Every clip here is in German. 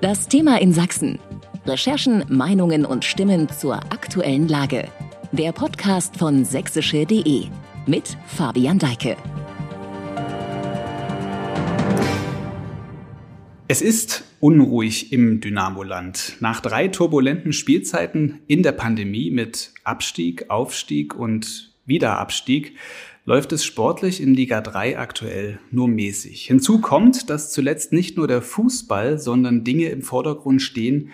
Das Thema in Sachsen. Recherchen, Meinungen und Stimmen zur aktuellen Lage. Der Podcast von sächsische.de mit Fabian Deike. Es ist unruhig im Dynamoland. Nach drei turbulenten Spielzeiten in der Pandemie mit Abstieg, Aufstieg und Wiederabstieg läuft es sportlich in Liga 3 aktuell nur mäßig. Hinzu kommt, dass zuletzt nicht nur der Fußball, sondern Dinge im Vordergrund stehen,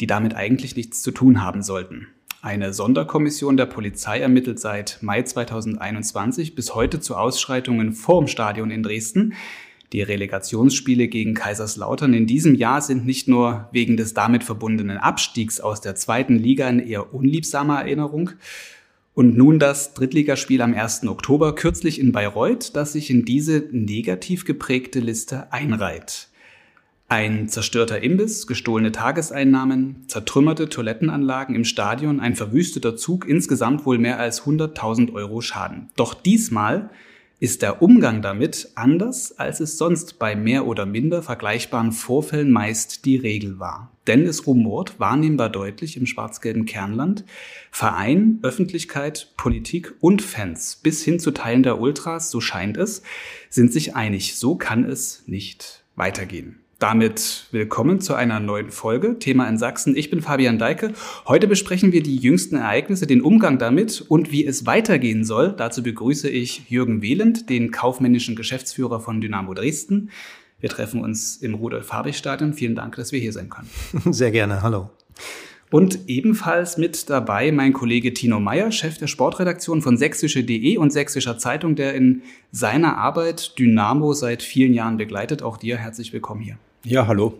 die damit eigentlich nichts zu tun haben sollten. Eine Sonderkommission der Polizei ermittelt seit Mai 2021 bis heute zu Ausschreitungen vorm Stadion in Dresden. Die Relegationsspiele gegen Kaiserslautern in diesem Jahr sind nicht nur wegen des damit verbundenen Abstiegs aus der zweiten Liga in eher unliebsamer Erinnerung, und nun das Drittligaspiel am 1. Oktober, kürzlich in Bayreuth, das sich in diese negativ geprägte Liste einreiht. Ein zerstörter Imbiss, gestohlene Tageseinnahmen, zertrümmerte Toilettenanlagen im Stadion, ein verwüsteter Zug, insgesamt wohl mehr als 100.000 Euro Schaden. Doch diesmal ist der Umgang damit anders, als es sonst bei mehr oder minder vergleichbaren Vorfällen meist die Regel war. Denn es rumort wahrnehmbar deutlich im schwarz-gelben Kernland. Verein, Öffentlichkeit, Politik und Fans bis hin zu Teilen der Ultras, so scheint es, sind sich einig. So kann es nicht weitergehen. Damit willkommen zu einer neuen Folge. Thema in Sachsen. Ich bin Fabian Deike. Heute besprechen wir die jüngsten Ereignisse, den Umgang damit und wie es weitergehen soll. Dazu begrüße ich Jürgen Wehland, den kaufmännischen Geschäftsführer von Dynamo Dresden. Wir treffen uns im Rudolf-Habich-Stadion. Vielen Dank, dass wir hier sein können. Sehr gerne. Hallo. Und ebenfalls mit dabei mein Kollege Tino Meyer, Chef der Sportredaktion von sächsische.de und sächsischer Zeitung, der in seiner Arbeit Dynamo seit vielen Jahren begleitet. Auch dir herzlich willkommen hier. Ja, hallo.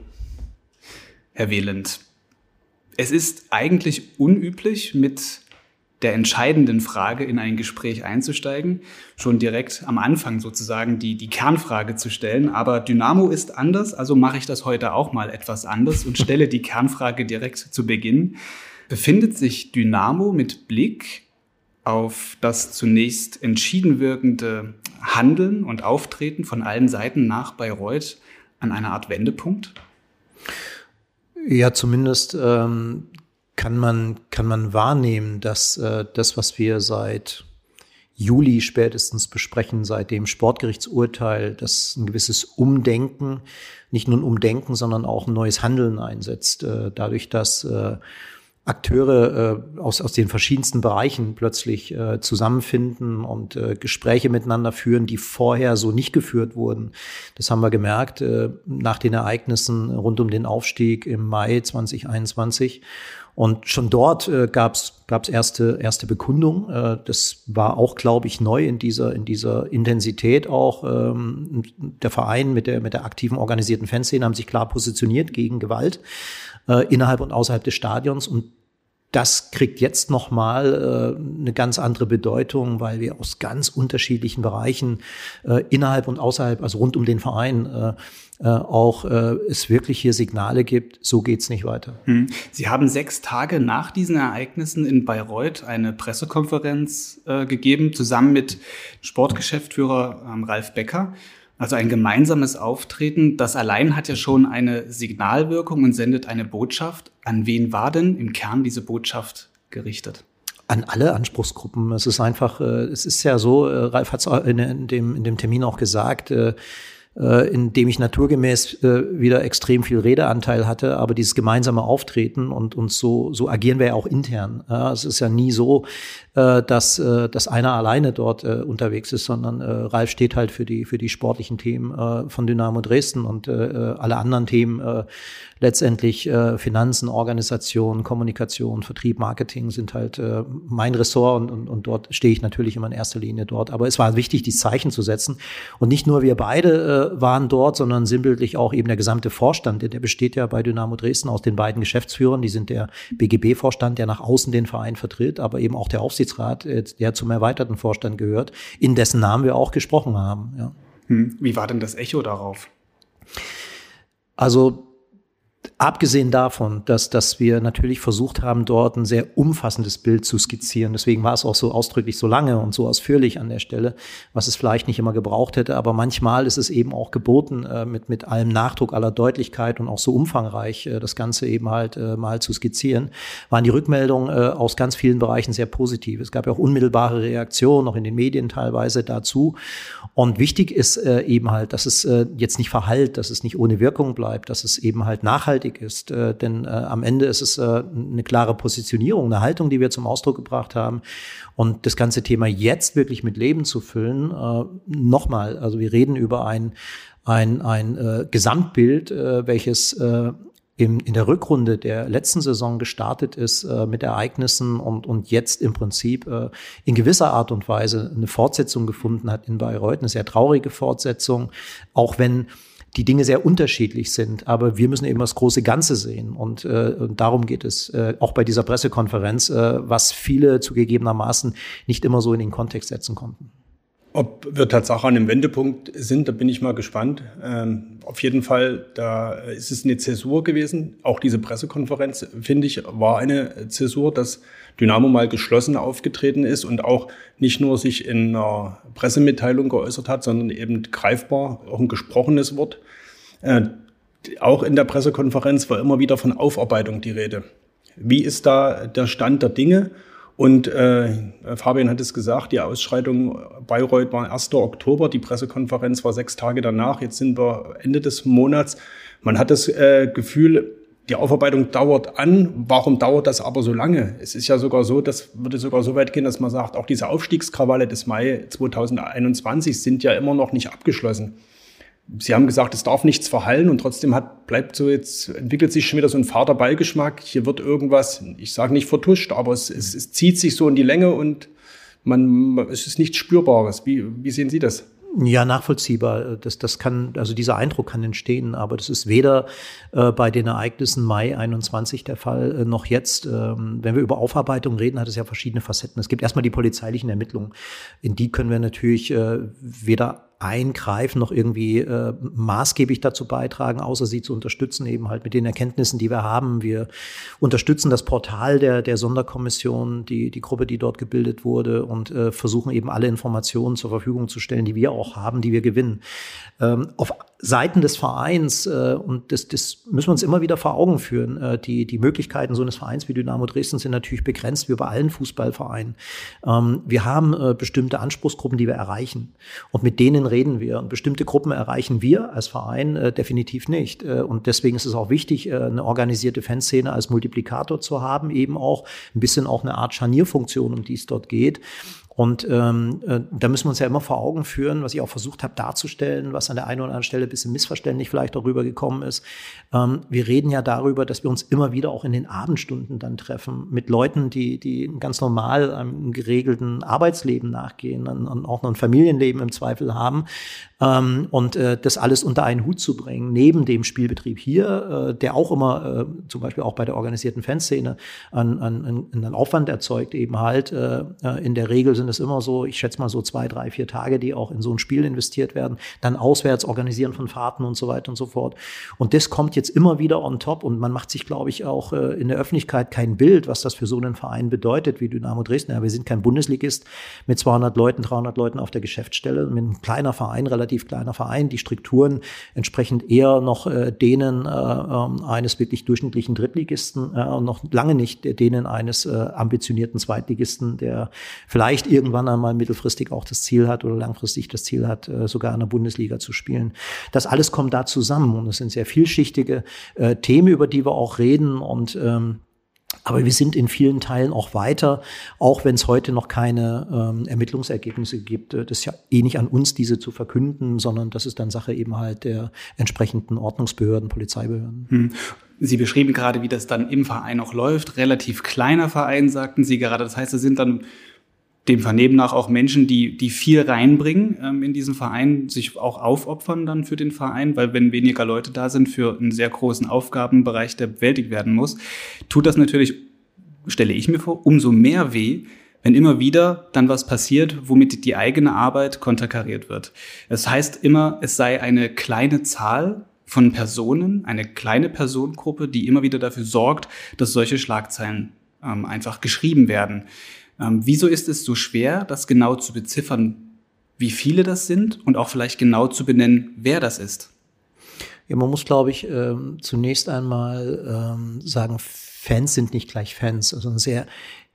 Herr Wehland, es ist eigentlich unüblich, mit der entscheidenden Frage in ein Gespräch einzusteigen, schon direkt am Anfang sozusagen die, die Kernfrage zu stellen. Aber Dynamo ist anders, also mache ich das heute auch mal etwas anders und stelle die Kernfrage direkt zu Beginn. Befindet sich Dynamo mit Blick auf das zunächst entschieden wirkende Handeln und Auftreten von allen Seiten nach Bayreuth an einer Art Wendepunkt? Ja, zumindest ähm, kann man kann man wahrnehmen, dass äh, das, was wir seit Juli spätestens besprechen, seit dem Sportgerichtsurteil, dass ein gewisses Umdenken, nicht nur ein Umdenken, sondern auch ein neues Handeln einsetzt, äh, dadurch, dass äh, Akteure äh, aus, aus den verschiedensten Bereichen plötzlich äh, zusammenfinden und äh, Gespräche miteinander führen, die vorher so nicht geführt wurden. Das haben wir gemerkt äh, nach den Ereignissen rund um den Aufstieg im Mai 2021. Und schon dort äh, gab es erste erste Bekundung. Äh, das war auch, glaube ich, neu in dieser in dieser Intensität auch. Ähm, der Verein mit der mit der aktiven organisierten Fanszene haben sich klar positioniert gegen Gewalt äh, innerhalb und außerhalb des Stadions und das kriegt jetzt nochmal äh, eine ganz andere Bedeutung, weil wir aus ganz unterschiedlichen Bereichen äh, innerhalb und außerhalb, also rund um den Verein, äh, äh, auch äh, es wirklich hier Signale gibt, so geht's nicht weiter. Hm. Sie haben sechs Tage nach diesen Ereignissen in Bayreuth eine Pressekonferenz äh, gegeben, zusammen mit Sportgeschäftsführer ähm, Ralf Becker. Also ein gemeinsames Auftreten, das allein hat ja schon eine Signalwirkung und sendet eine Botschaft. An wen war denn im Kern diese Botschaft gerichtet? An alle Anspruchsgruppen. Es ist einfach, äh, es ist ja so, äh, Ralf hat es in, dem, in dem Termin auch gesagt, äh, äh, in dem ich naturgemäß äh, wieder extrem viel Redeanteil hatte, aber dieses gemeinsame Auftreten und uns so so agieren wir ja auch intern. Ja, es ist ja nie so, äh, dass äh, dass einer alleine dort äh, unterwegs ist, sondern äh, Ralf steht halt für die für die sportlichen Themen äh, von Dynamo Dresden und äh, äh alle anderen Themen äh, letztendlich äh, Finanzen, Organisation, Kommunikation, Vertrieb, Marketing sind halt äh, mein Ressort und, und, und dort stehe ich natürlich immer in erster Linie dort. Aber es war wichtig, die Zeichen zu setzen und nicht nur wir beide waren dort, sondern sinnbildlich auch eben der gesamte Vorstand. Der besteht ja bei Dynamo Dresden aus den beiden Geschäftsführern. Die sind der BGB-Vorstand, der nach außen den Verein vertritt, aber eben auch der Aufsichtsrat, äh, der zum erweiterten Vorstand gehört, in dessen Namen wir auch gesprochen haben. Ja. Hm. Wie war denn das Echo darauf? Also Abgesehen davon, dass, dass wir natürlich versucht haben, dort ein sehr umfassendes Bild zu skizzieren. Deswegen war es auch so ausdrücklich so lange und so ausführlich an der Stelle, was es vielleicht nicht immer gebraucht hätte. Aber manchmal ist es eben auch geboten, äh, mit, mit allem Nachdruck, aller Deutlichkeit und auch so umfangreich äh, das Ganze eben halt äh, mal zu skizzieren, waren die Rückmeldungen aus ganz vielen Bereichen sehr positiv. Es gab ja auch unmittelbare Reaktionen, auch in den Medien teilweise dazu. Und wichtig ist eben halt, dass es jetzt nicht verhallt, dass es nicht ohne Wirkung bleibt, dass es eben halt nachhaltig notwendig ist. Äh, denn äh, am Ende ist es äh, eine klare Positionierung, eine Haltung, die wir zum Ausdruck gebracht haben. Und das ganze Thema jetzt wirklich mit Leben zu füllen, äh, nochmal, also wir reden über ein, ein, ein äh, Gesamtbild, äh, welches äh, im, in der Rückrunde der letzten Saison gestartet ist äh, mit Ereignissen und, und jetzt im Prinzip äh, in gewisser Art und Weise eine Fortsetzung gefunden hat in Bayreuth, eine sehr traurige Fortsetzung, auch wenn die Dinge sehr unterschiedlich sind. Aber wir müssen eben das große Ganze sehen. Und, äh, und darum geht es äh, auch bei dieser Pressekonferenz, äh, was viele zugegebenermaßen nicht immer so in den Kontext setzen konnten. Ob wir tatsächlich an einem Wendepunkt sind, da bin ich mal gespannt. Ähm, auf jeden Fall, da ist es eine Zäsur gewesen. Auch diese Pressekonferenz, finde ich, war eine Zäsur, dass Dynamo mal geschlossen aufgetreten ist und auch nicht nur sich in einer Pressemitteilung geäußert hat, sondern eben greifbar, auch ein gesprochenes Wort. Äh, auch in der Pressekonferenz war immer wieder von Aufarbeitung die Rede. Wie ist da der Stand der Dinge? Und äh, Fabian hat es gesagt, die Ausschreitung Bayreuth war 1. Oktober, die Pressekonferenz war sechs Tage danach, jetzt sind wir Ende des Monats. Man hat das äh, Gefühl, die Aufarbeitung dauert an. Warum dauert das aber so lange? Es ist ja sogar so, das würde sogar so weit gehen, dass man sagt, auch diese Aufstiegskrawalle des Mai 2021 sind ja immer noch nicht abgeschlossen. Sie haben gesagt, es darf nichts verhallen und trotzdem hat, bleibt so jetzt, entwickelt sich schon wieder so ein fader Beigeschmack. Hier wird irgendwas, ich sage nicht vertuscht, aber es, es, es zieht sich so in die Länge und man, es ist nichts Spürbares. Wie, wie sehen Sie das? Ja, nachvollziehbar. Das, das kann, also dieser Eindruck kann entstehen, aber das ist weder äh, bei den Ereignissen Mai 21 der Fall, äh, noch jetzt. Ähm, wenn wir über Aufarbeitung reden, hat es ja verschiedene Facetten. Es gibt erstmal die polizeilichen Ermittlungen. In die können wir natürlich äh, weder eingreifen, noch irgendwie äh, maßgeblich dazu beitragen, außer sie zu unterstützen, eben halt mit den Erkenntnissen, die wir haben. Wir unterstützen das Portal der, der Sonderkommission, die, die Gruppe, die dort gebildet wurde und äh, versuchen eben alle Informationen zur Verfügung zu stellen, die wir auch haben, die wir gewinnen. Ähm, auf Seiten des Vereins, äh, und das, das müssen wir uns immer wieder vor Augen führen, äh, die, die Möglichkeiten so eines Vereins wie Dynamo Dresden sind natürlich begrenzt, wie bei allen Fußballvereinen. Ähm, wir haben äh, bestimmte Anspruchsgruppen, die wir erreichen. Und mit denen reden wir. Und bestimmte Gruppen erreichen wir als Verein äh, definitiv nicht. Äh, und deswegen ist es auch wichtig, äh, eine organisierte Fanszene als Multiplikator zu haben, eben auch ein bisschen auch eine Art Scharnierfunktion, um die es dort geht. Und ähm, äh, da müssen wir uns ja immer vor Augen führen, was ich auch versucht habe darzustellen, was an der einen oder anderen Stelle ein bisschen missverständlich vielleicht darüber gekommen ist. Ähm, wir reden ja darüber, dass wir uns immer wieder auch in den Abendstunden dann treffen mit Leuten, die, die ganz normal einem geregelten Arbeitsleben nachgehen, und auch noch ein Familienleben im Zweifel haben. Ähm, und äh, das alles unter einen Hut zu bringen, neben dem Spielbetrieb hier, äh, der auch immer, äh, zum Beispiel auch bei der organisierten Fanszene, einen, einen, einen Aufwand erzeugt, eben halt. Äh, äh, in der Regel sind es immer so, ich schätze mal so zwei, drei, vier Tage, die auch in so ein Spiel investiert werden, dann auswärts organisieren von Fahrten und so weiter und so fort. Und das kommt jetzt immer wieder on top und man macht sich, glaube ich, auch äh, in der Öffentlichkeit kein Bild, was das für so einen Verein bedeutet wie Dynamo Dresden. Ja, wir sind kein Bundesligist mit 200 Leuten, 300 Leuten auf der Geschäftsstelle, mit einem kleiner Verein, relativ relativ kleiner Verein, die Strukturen entsprechend eher noch äh, denen äh, äh, eines wirklich durchschnittlichen Drittligisten äh, und noch lange nicht denen eines äh, ambitionierten Zweitligisten, der vielleicht irgendwann einmal mittelfristig auch das Ziel hat oder langfristig das Ziel hat, äh, sogar in der Bundesliga zu spielen. Das alles kommt da zusammen und es sind sehr vielschichtige äh, Themen, über die wir auch reden und ähm, aber wir sind in vielen Teilen auch weiter, auch wenn es heute noch keine ähm, Ermittlungsergebnisse gibt. Äh, das ist ja eh nicht an uns, diese zu verkünden, sondern das ist dann Sache eben halt der entsprechenden Ordnungsbehörden, Polizeibehörden. Hm. Sie beschrieben gerade, wie das dann im Verein auch läuft. Relativ kleiner Verein, sagten Sie gerade. Das heißt, es sind dann dem Vernehmen nach auch Menschen, die, die viel reinbringen ähm, in diesen Verein, sich auch aufopfern dann für den Verein, weil wenn weniger Leute da sind für einen sehr großen Aufgabenbereich, der bewältigt werden muss, tut das natürlich, stelle ich mir vor, umso mehr weh, wenn immer wieder dann was passiert, womit die eigene Arbeit konterkariert wird. Das heißt immer, es sei eine kleine Zahl von Personen, eine kleine Personengruppe, die immer wieder dafür sorgt, dass solche Schlagzeilen ähm, einfach geschrieben werden. Ähm, wieso ist es so schwer, das genau zu beziffern, wie viele das sind und auch vielleicht genau zu benennen, wer das ist? Ja, man muss, glaube ich, ähm, zunächst einmal ähm, sagen, Fans sind nicht gleich Fans. Also ein sehr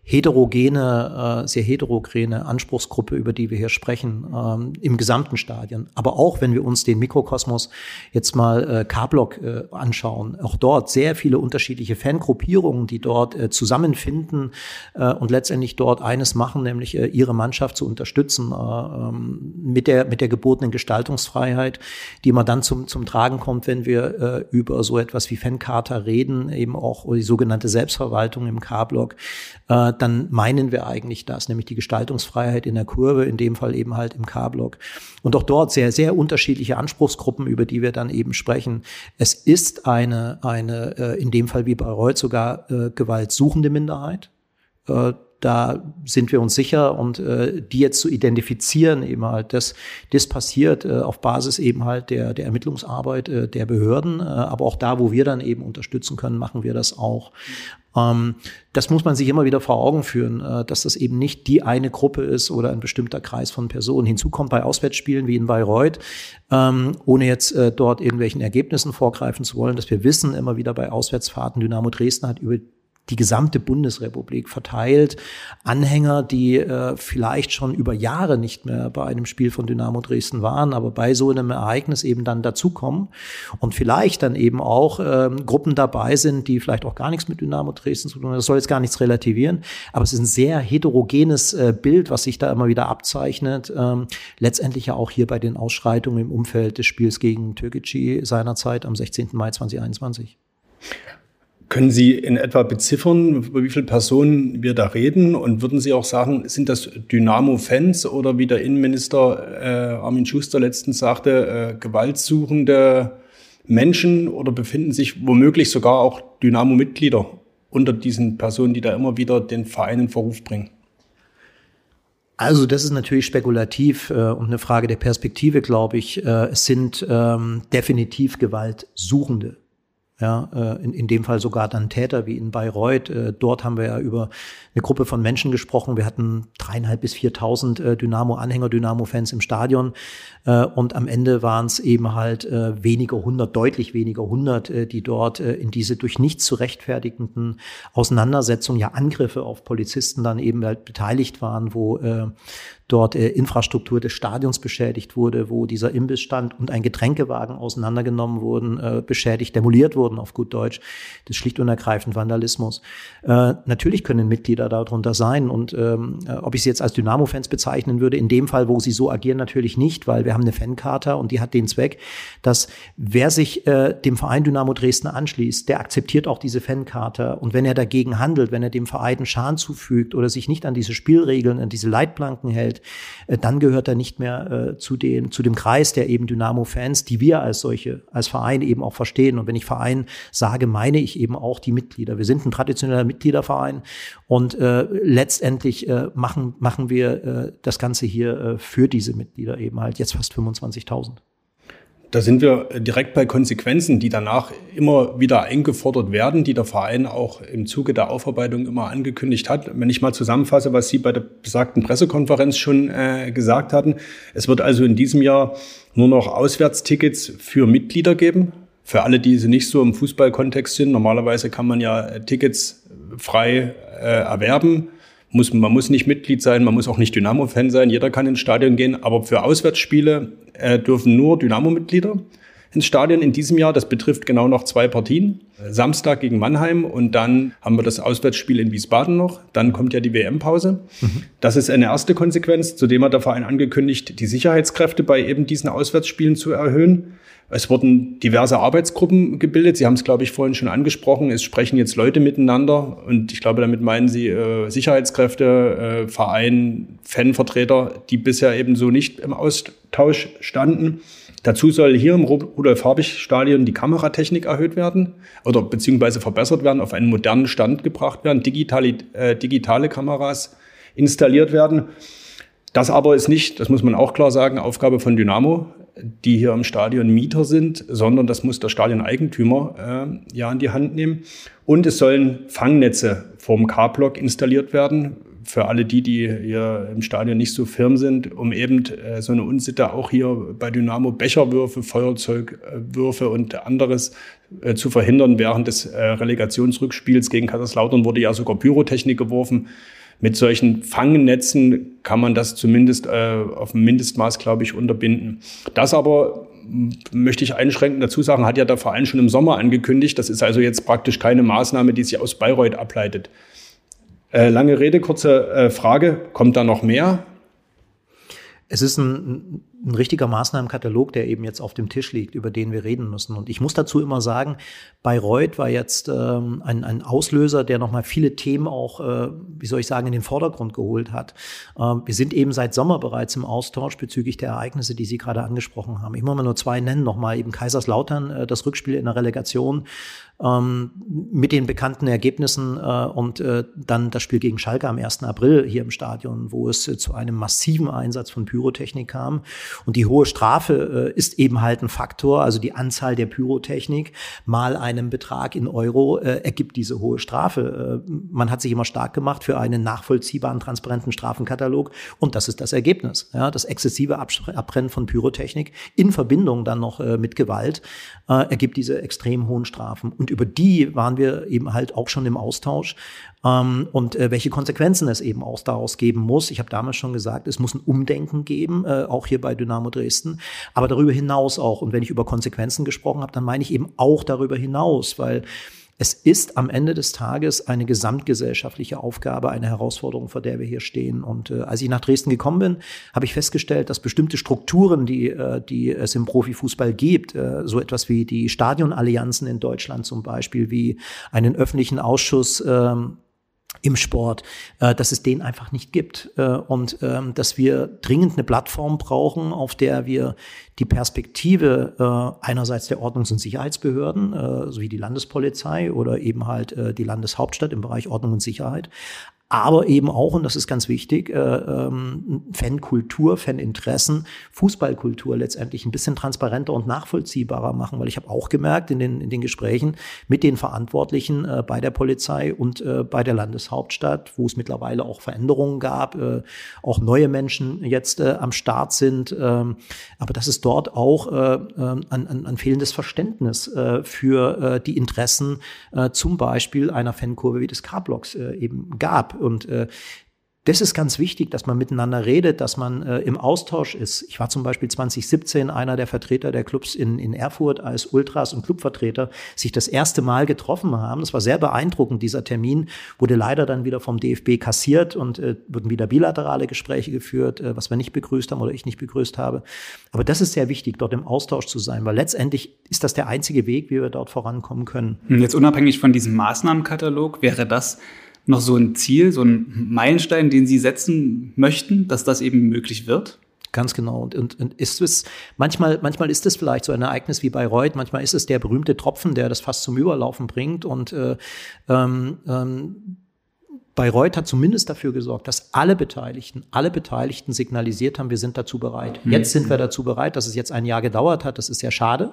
heterogene, äh, sehr heterogene Anspruchsgruppe, über die wir hier sprechen, ähm, im gesamten Stadion. Aber auch wenn wir uns den Mikrokosmos jetzt mal äh, K-Block äh, anschauen, auch dort sehr viele unterschiedliche Fangruppierungen, die dort zusammenfinden und letztendlich dort eines machen, nämlich ihre Mannschaft zu unterstützen äh, ähm, mit der mit der gebotenen Gestaltungsfreiheit, die immer dann zum zum Tragen kommt, wenn wir über so etwas wie Fancharta reden, eben auch die sogenannte Selbstverwaltung im K-Block. Dann meinen wir eigentlich das, nämlich die Gestaltungsfreiheit in der Kurve, in dem Fall eben halt im K-Block. Und auch dort sehr, sehr unterschiedliche Anspruchsgruppen, über die wir dann eben sprechen. Es ist eine, eine äh, in dem Fall wie bei Reut sogar äh, gewaltsuchende Minderheit. Äh, da sind wir uns sicher und äh, die jetzt zu identifizieren, eben halt, dass das passiert äh, auf Basis eben halt der, der Ermittlungsarbeit äh, der Behörden, äh, aber auch da, wo wir dann eben unterstützen können, machen wir das auch. Ähm, das muss man sich immer wieder vor Augen führen, äh, dass das eben nicht die eine Gruppe ist oder ein bestimmter Kreis von Personen. Hinzu kommt bei Auswärtsspielen wie in Bayreuth, ähm, ohne jetzt äh, dort irgendwelchen Ergebnissen vorgreifen zu wollen, dass wir wissen immer wieder bei Auswärtsfahrten, Dynamo Dresden hat über die gesamte Bundesrepublik verteilt. Anhänger, die äh, vielleicht schon über Jahre nicht mehr bei einem Spiel von Dynamo Dresden waren, aber bei so einem Ereignis eben dann dazukommen und vielleicht dann eben auch ähm, Gruppen dabei sind, die vielleicht auch gar nichts mit Dynamo Dresden zu tun haben. Das soll jetzt gar nichts relativieren, aber es ist ein sehr heterogenes äh, Bild, was sich da immer wieder abzeichnet. Ähm, letztendlich ja auch hier bei den Ausschreitungen im Umfeld des Spiels gegen Türkgücü seinerzeit am 16. Mai 2021. Können Sie in etwa beziffern, über wie viele Personen wir da reden? Und würden Sie auch sagen, sind das Dynamo-Fans oder wie der Innenminister äh, Armin Schuster letztens sagte, äh, gewaltsuchende Menschen oder befinden sich womöglich sogar auch Dynamo-Mitglieder unter diesen Personen, die da immer wieder den Verein in Verruf bringen? Also das ist natürlich spekulativ äh, und eine Frage der Perspektive, glaube ich. Äh, es sind ähm, definitiv Gewaltsuchende ja, äh, in, in dem Fall sogar dann Täter wie in Bayreuth. Äh, dort haben wir ja über eine Gruppe von Menschen gesprochen. Wir hatten dreieinhalb bis viertausend äh, Dynamo-Anhänger, Dynamo-Fans im Stadion. Und am Ende waren es eben halt weniger hundert, deutlich weniger hundert, die dort in diese durch nichts zu rechtfertigenden Auseinandersetzungen, ja Angriffe auf Polizisten dann eben halt beteiligt waren, wo dort äh, Infrastruktur des Stadions beschädigt wurde, wo dieser Imbissstand und ein Getränkewagen auseinandergenommen wurden, äh, beschädigt, demoliert wurden auf gut Deutsch. Das ist schlicht und ergreifend Vandalismus. Äh, natürlich können Mitglieder darunter sein und ähm, äh, ob ich sie jetzt als Dynamo-Fans bezeichnen würde, in dem Fall, wo sie so agieren, natürlich nicht, weil wir haben eine Fankarte und die hat den Zweck, dass wer sich äh, dem Verein Dynamo Dresden anschließt, der akzeptiert auch diese Fankarte und wenn er dagegen handelt, wenn er dem Verein Schaden zufügt oder sich nicht an diese Spielregeln, an diese Leitplanken hält, äh, dann gehört er nicht mehr äh, zu, dem, zu dem Kreis der eben Dynamo-Fans, die wir als solche, als Verein eben auch verstehen. Und wenn ich Verein sage, meine ich eben auch die Mitglieder. Wir sind ein traditioneller Mitgliederverein und äh, letztendlich äh, machen, machen wir äh, das Ganze hier äh, für diese Mitglieder eben halt jetzt fast 25.000. Da sind wir direkt bei Konsequenzen, die danach immer wieder eingefordert werden, die der Verein auch im Zuge der Aufarbeitung immer angekündigt hat. Wenn ich mal zusammenfasse, was Sie bei der besagten Pressekonferenz schon äh, gesagt hatten. Es wird also in diesem Jahr nur noch Auswärtstickets für Mitglieder geben. Für alle, die sie nicht so im Fußballkontext sind. Normalerweise kann man ja Tickets frei äh, erwerben muss, man muss nicht Mitglied sein, man muss auch nicht Dynamo-Fan sein, jeder kann ins Stadion gehen, aber für Auswärtsspiele äh, dürfen nur Dynamo-Mitglieder ins Stadion in diesem Jahr. Das betrifft genau noch zwei Partien. Samstag gegen Mannheim und dann haben wir das Auswärtsspiel in Wiesbaden noch. Dann kommt ja die WM-Pause. Mhm. Das ist eine erste Konsequenz. Zudem hat der Verein angekündigt, die Sicherheitskräfte bei eben diesen Auswärtsspielen zu erhöhen. Es wurden diverse Arbeitsgruppen gebildet. Sie haben es, glaube ich, vorhin schon angesprochen. Es sprechen jetzt Leute miteinander und ich glaube, damit meinen Sie äh, Sicherheitskräfte, äh, Verein, Fanvertreter, die bisher eben so nicht im Austausch standen. Dazu soll hier im Rudolf-Habich-Stadion die Kameratechnik erhöht werden oder beziehungsweise verbessert werden, auf einen modernen Stand gebracht werden, digitale, äh, digitale Kameras installiert werden. Das aber ist nicht, das muss man auch klar sagen, Aufgabe von Dynamo. Die hier im Stadion Mieter sind, sondern das muss der Stadioneigentümer äh, ja in die Hand nehmen. Und es sollen Fangnetze vom K-Block installiert werden, für alle die, die hier im Stadion nicht so firm sind, um eben äh, so eine Unsitte auch hier bei Dynamo Becherwürfe, Feuerzeugwürfe und anderes äh, zu verhindern. Während des äh, Relegationsrückspiels gegen Kaiserslautern wurde ja sogar Pyrotechnik geworfen. Mit solchen Fangnetzen kann man das zumindest äh, auf ein Mindestmaß, glaube ich, unterbinden. Das aber möchte ich einschränken dazu sagen, hat ja der Verein schon im Sommer angekündigt. Das ist also jetzt praktisch keine Maßnahme, die sich aus Bayreuth ableitet. Äh, lange Rede, kurze äh, Frage. Kommt da noch mehr? Es ist ein, ein richtiger Maßnahmenkatalog, der eben jetzt auf dem Tisch liegt, über den wir reden müssen. Und ich muss dazu immer sagen, Bayreuth war jetzt ähm, ein, ein Auslöser, der nochmal viele Themen auch, äh, wie soll ich sagen, in den Vordergrund geholt hat. Ähm, wir sind eben seit Sommer bereits im Austausch bezüglich der Ereignisse, die Sie gerade angesprochen haben. Ich muss mal nur zwei nennen, nochmal eben Kaiserslautern, äh, das Rückspiel in der Relegation ähm, mit den bekannten Ergebnissen äh, und äh, dann das Spiel gegen Schalke am 1. April hier im Stadion, wo es äh, zu einem massiven Einsatz von Pyrotechnik kam. Und die hohe Strafe äh, ist eben halt ein Faktor, also die Anzahl der Pyrotechnik mal einem Betrag in Euro äh, ergibt diese hohe Strafe. Äh, man hat sich immer stark gemacht für einen nachvollziehbaren, transparenten Strafenkatalog und das ist das Ergebnis. Ja, das exzessive Abbrennen von Pyrotechnik in Verbindung dann noch äh, mit Gewalt äh, ergibt diese extrem hohen Strafen. Und über die waren wir eben halt auch schon im Austausch ähm, und äh, welche Konsequenzen es eben auch daraus geben muss. Ich habe damals schon gesagt, es muss ein Umdenken geben, äh, auch hier bei Dynamo Dresden, aber darüber hinaus auch. Und wenn ich über Konsequenzen gesprochen habe, dann meine ich eben auch darüber hinaus, weil es ist am Ende des Tages eine gesamtgesellschaftliche Aufgabe, eine Herausforderung, vor der wir hier stehen. Und äh, als ich nach Dresden gekommen bin, habe ich festgestellt, dass bestimmte Strukturen, die, äh, die es im Profifußball gibt, äh, so etwas wie die Stadionallianzen in Deutschland zum Beispiel, wie einen öffentlichen Ausschuss, äh, im Sport, äh, dass es den einfach nicht gibt äh, und ähm, dass wir dringend eine Plattform brauchen, auf der wir die Perspektive äh, einerseits der Ordnungs- und Sicherheitsbehörden, äh, sowie die Landespolizei oder eben halt äh, die Landeshauptstadt im Bereich Ordnung und Sicherheit, aber eben auch, und das ist ganz wichtig, äh, ähm, Fankultur, Faninteressen, Fußballkultur letztendlich ein bisschen transparenter und nachvollziehbarer machen, weil ich habe auch gemerkt in den, in den Gesprächen mit den Verantwortlichen äh, bei der Polizei und äh, bei der Landeshauptstadt, wo es mittlerweile auch Veränderungen gab, äh, auch neue Menschen jetzt äh, am Start sind, ähm, aber dass es dort auch äh, an, an, an fehlendes Verständnis äh, für äh, die Interessen äh, zum Beispiel einer Fankurve wie des K-Blocks äh, eben gab. Und äh, das ist ganz wichtig, dass man miteinander redet, dass man äh, im Austausch ist. Ich war zum Beispiel 2017 einer der Vertreter der Clubs in, in Erfurt, als Ultras und Clubvertreter sich das erste Mal getroffen haben. Das war sehr beeindruckend. Dieser Termin wurde leider dann wieder vom DFB kassiert und äh, wurden wieder bilaterale Gespräche geführt, äh, was wir nicht begrüßt haben oder ich nicht begrüßt habe. Aber das ist sehr wichtig, dort im Austausch zu sein, weil letztendlich ist das der einzige Weg, wie wir dort vorankommen können. Jetzt unabhängig von diesem Maßnahmenkatalog wäre das noch so ein Ziel, so ein Meilenstein, den Sie setzen möchten, dass das eben möglich wird? Ganz genau. Und, und, und ist es, manchmal, manchmal ist es vielleicht so ein Ereignis wie bei Reut, manchmal ist es der berühmte Tropfen, der das fast zum Überlaufen bringt. Und äh, ähm, ähm, Bayreuth hat zumindest dafür gesorgt, dass alle Beteiligten, alle Beteiligten signalisiert haben, wir sind dazu bereit. Mhm. Jetzt sind wir dazu bereit, dass es jetzt ein Jahr gedauert hat. Das ist ja schade.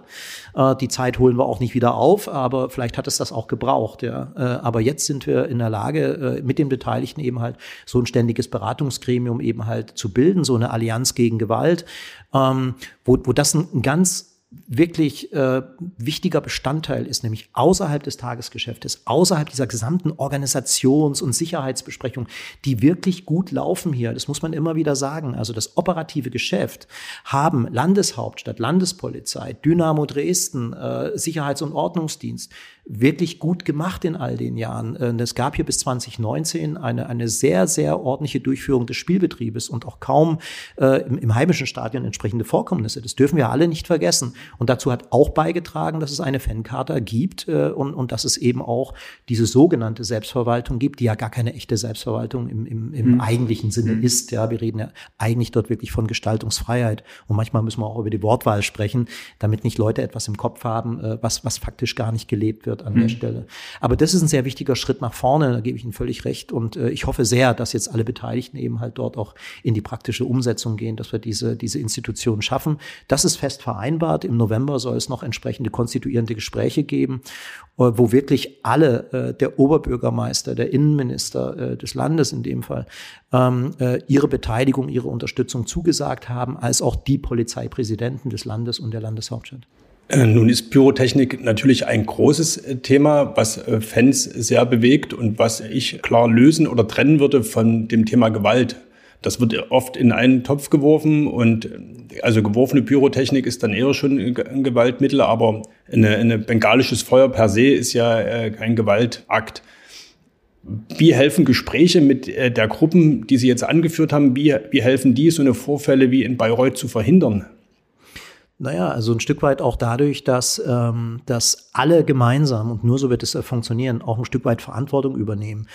Äh, die Zeit holen wir auch nicht wieder auf, aber vielleicht hat es das auch gebraucht. Ja. Äh, aber jetzt sind wir in der Lage, äh, mit den Beteiligten eben halt so ein ständiges Beratungsgremium eben halt zu bilden, so eine Allianz gegen Gewalt, ähm, wo, wo das ein ganz wirklich äh, wichtiger Bestandteil ist, nämlich außerhalb des Tagesgeschäftes, außerhalb dieser gesamten Organisations- und Sicherheitsbesprechung, die wirklich gut laufen hier. Das muss man immer wieder sagen. Also das operative Geschäft haben Landeshauptstadt, Landespolizei, Dynamo Dresden, äh, Sicherheits- und Ordnungsdienst, wirklich gut gemacht in all den Jahren. Äh, es gab hier bis 2019 eine, eine sehr, sehr ordentliche Durchführung des Spielbetriebes und auch kaum äh, im, im heimischen Stadion entsprechende Vorkommnisse. Das dürfen wir alle nicht vergessen. Und dazu hat auch beigetragen, dass es eine Fankarte gibt äh, und, und dass es eben auch diese sogenannte Selbstverwaltung gibt, die ja gar keine echte Selbstverwaltung im, im, im mhm. eigentlichen Sinne mhm. ist. Ja, wir reden ja eigentlich dort wirklich von Gestaltungsfreiheit. Und manchmal müssen wir auch über die Wortwahl sprechen, damit nicht Leute etwas im Kopf haben, äh, was, was faktisch gar nicht gelebt wird wird an mhm. der Stelle. Aber das ist ein sehr wichtiger Schritt nach vorne, da gebe ich Ihnen völlig recht. Und äh, ich hoffe sehr, dass jetzt alle Beteiligten eben halt dort auch in die praktische Umsetzung gehen, dass wir diese, diese Institutionen schaffen. Das ist fest vereinbart. Im November soll es noch entsprechende konstituierende Gespräche geben, äh, wo wirklich alle, äh, der Oberbürgermeister, der Innenminister äh, des Landes in dem Fall, ähm, äh, ihre Beteiligung, ihre Unterstützung zugesagt haben, als auch die Polizeipräsidenten des Landes und der Landeshauptstadt. Äh, nun ist Pyrotechnik natürlich ein großes äh, Thema, was äh, Fans sehr bewegt und was ich klar lösen oder trennen würde von dem Thema Gewalt. Das wird oft in einen Topf geworfen und also geworfene Pyrotechnik ist dann eher schon ein Gewaltmittel, aber eine bengalisches Feuer per se ist ja kein Gewaltakt. Wie helfen Gespräche mit der Gruppen, die Sie jetzt angeführt haben, wie, wie helfen die, so eine Vorfälle wie in Bayreuth zu verhindern? Naja, also ein Stück weit auch dadurch, dass, ähm, dass alle gemeinsam, und nur so wird es funktionieren, auch ein Stück weit Verantwortung übernehmen.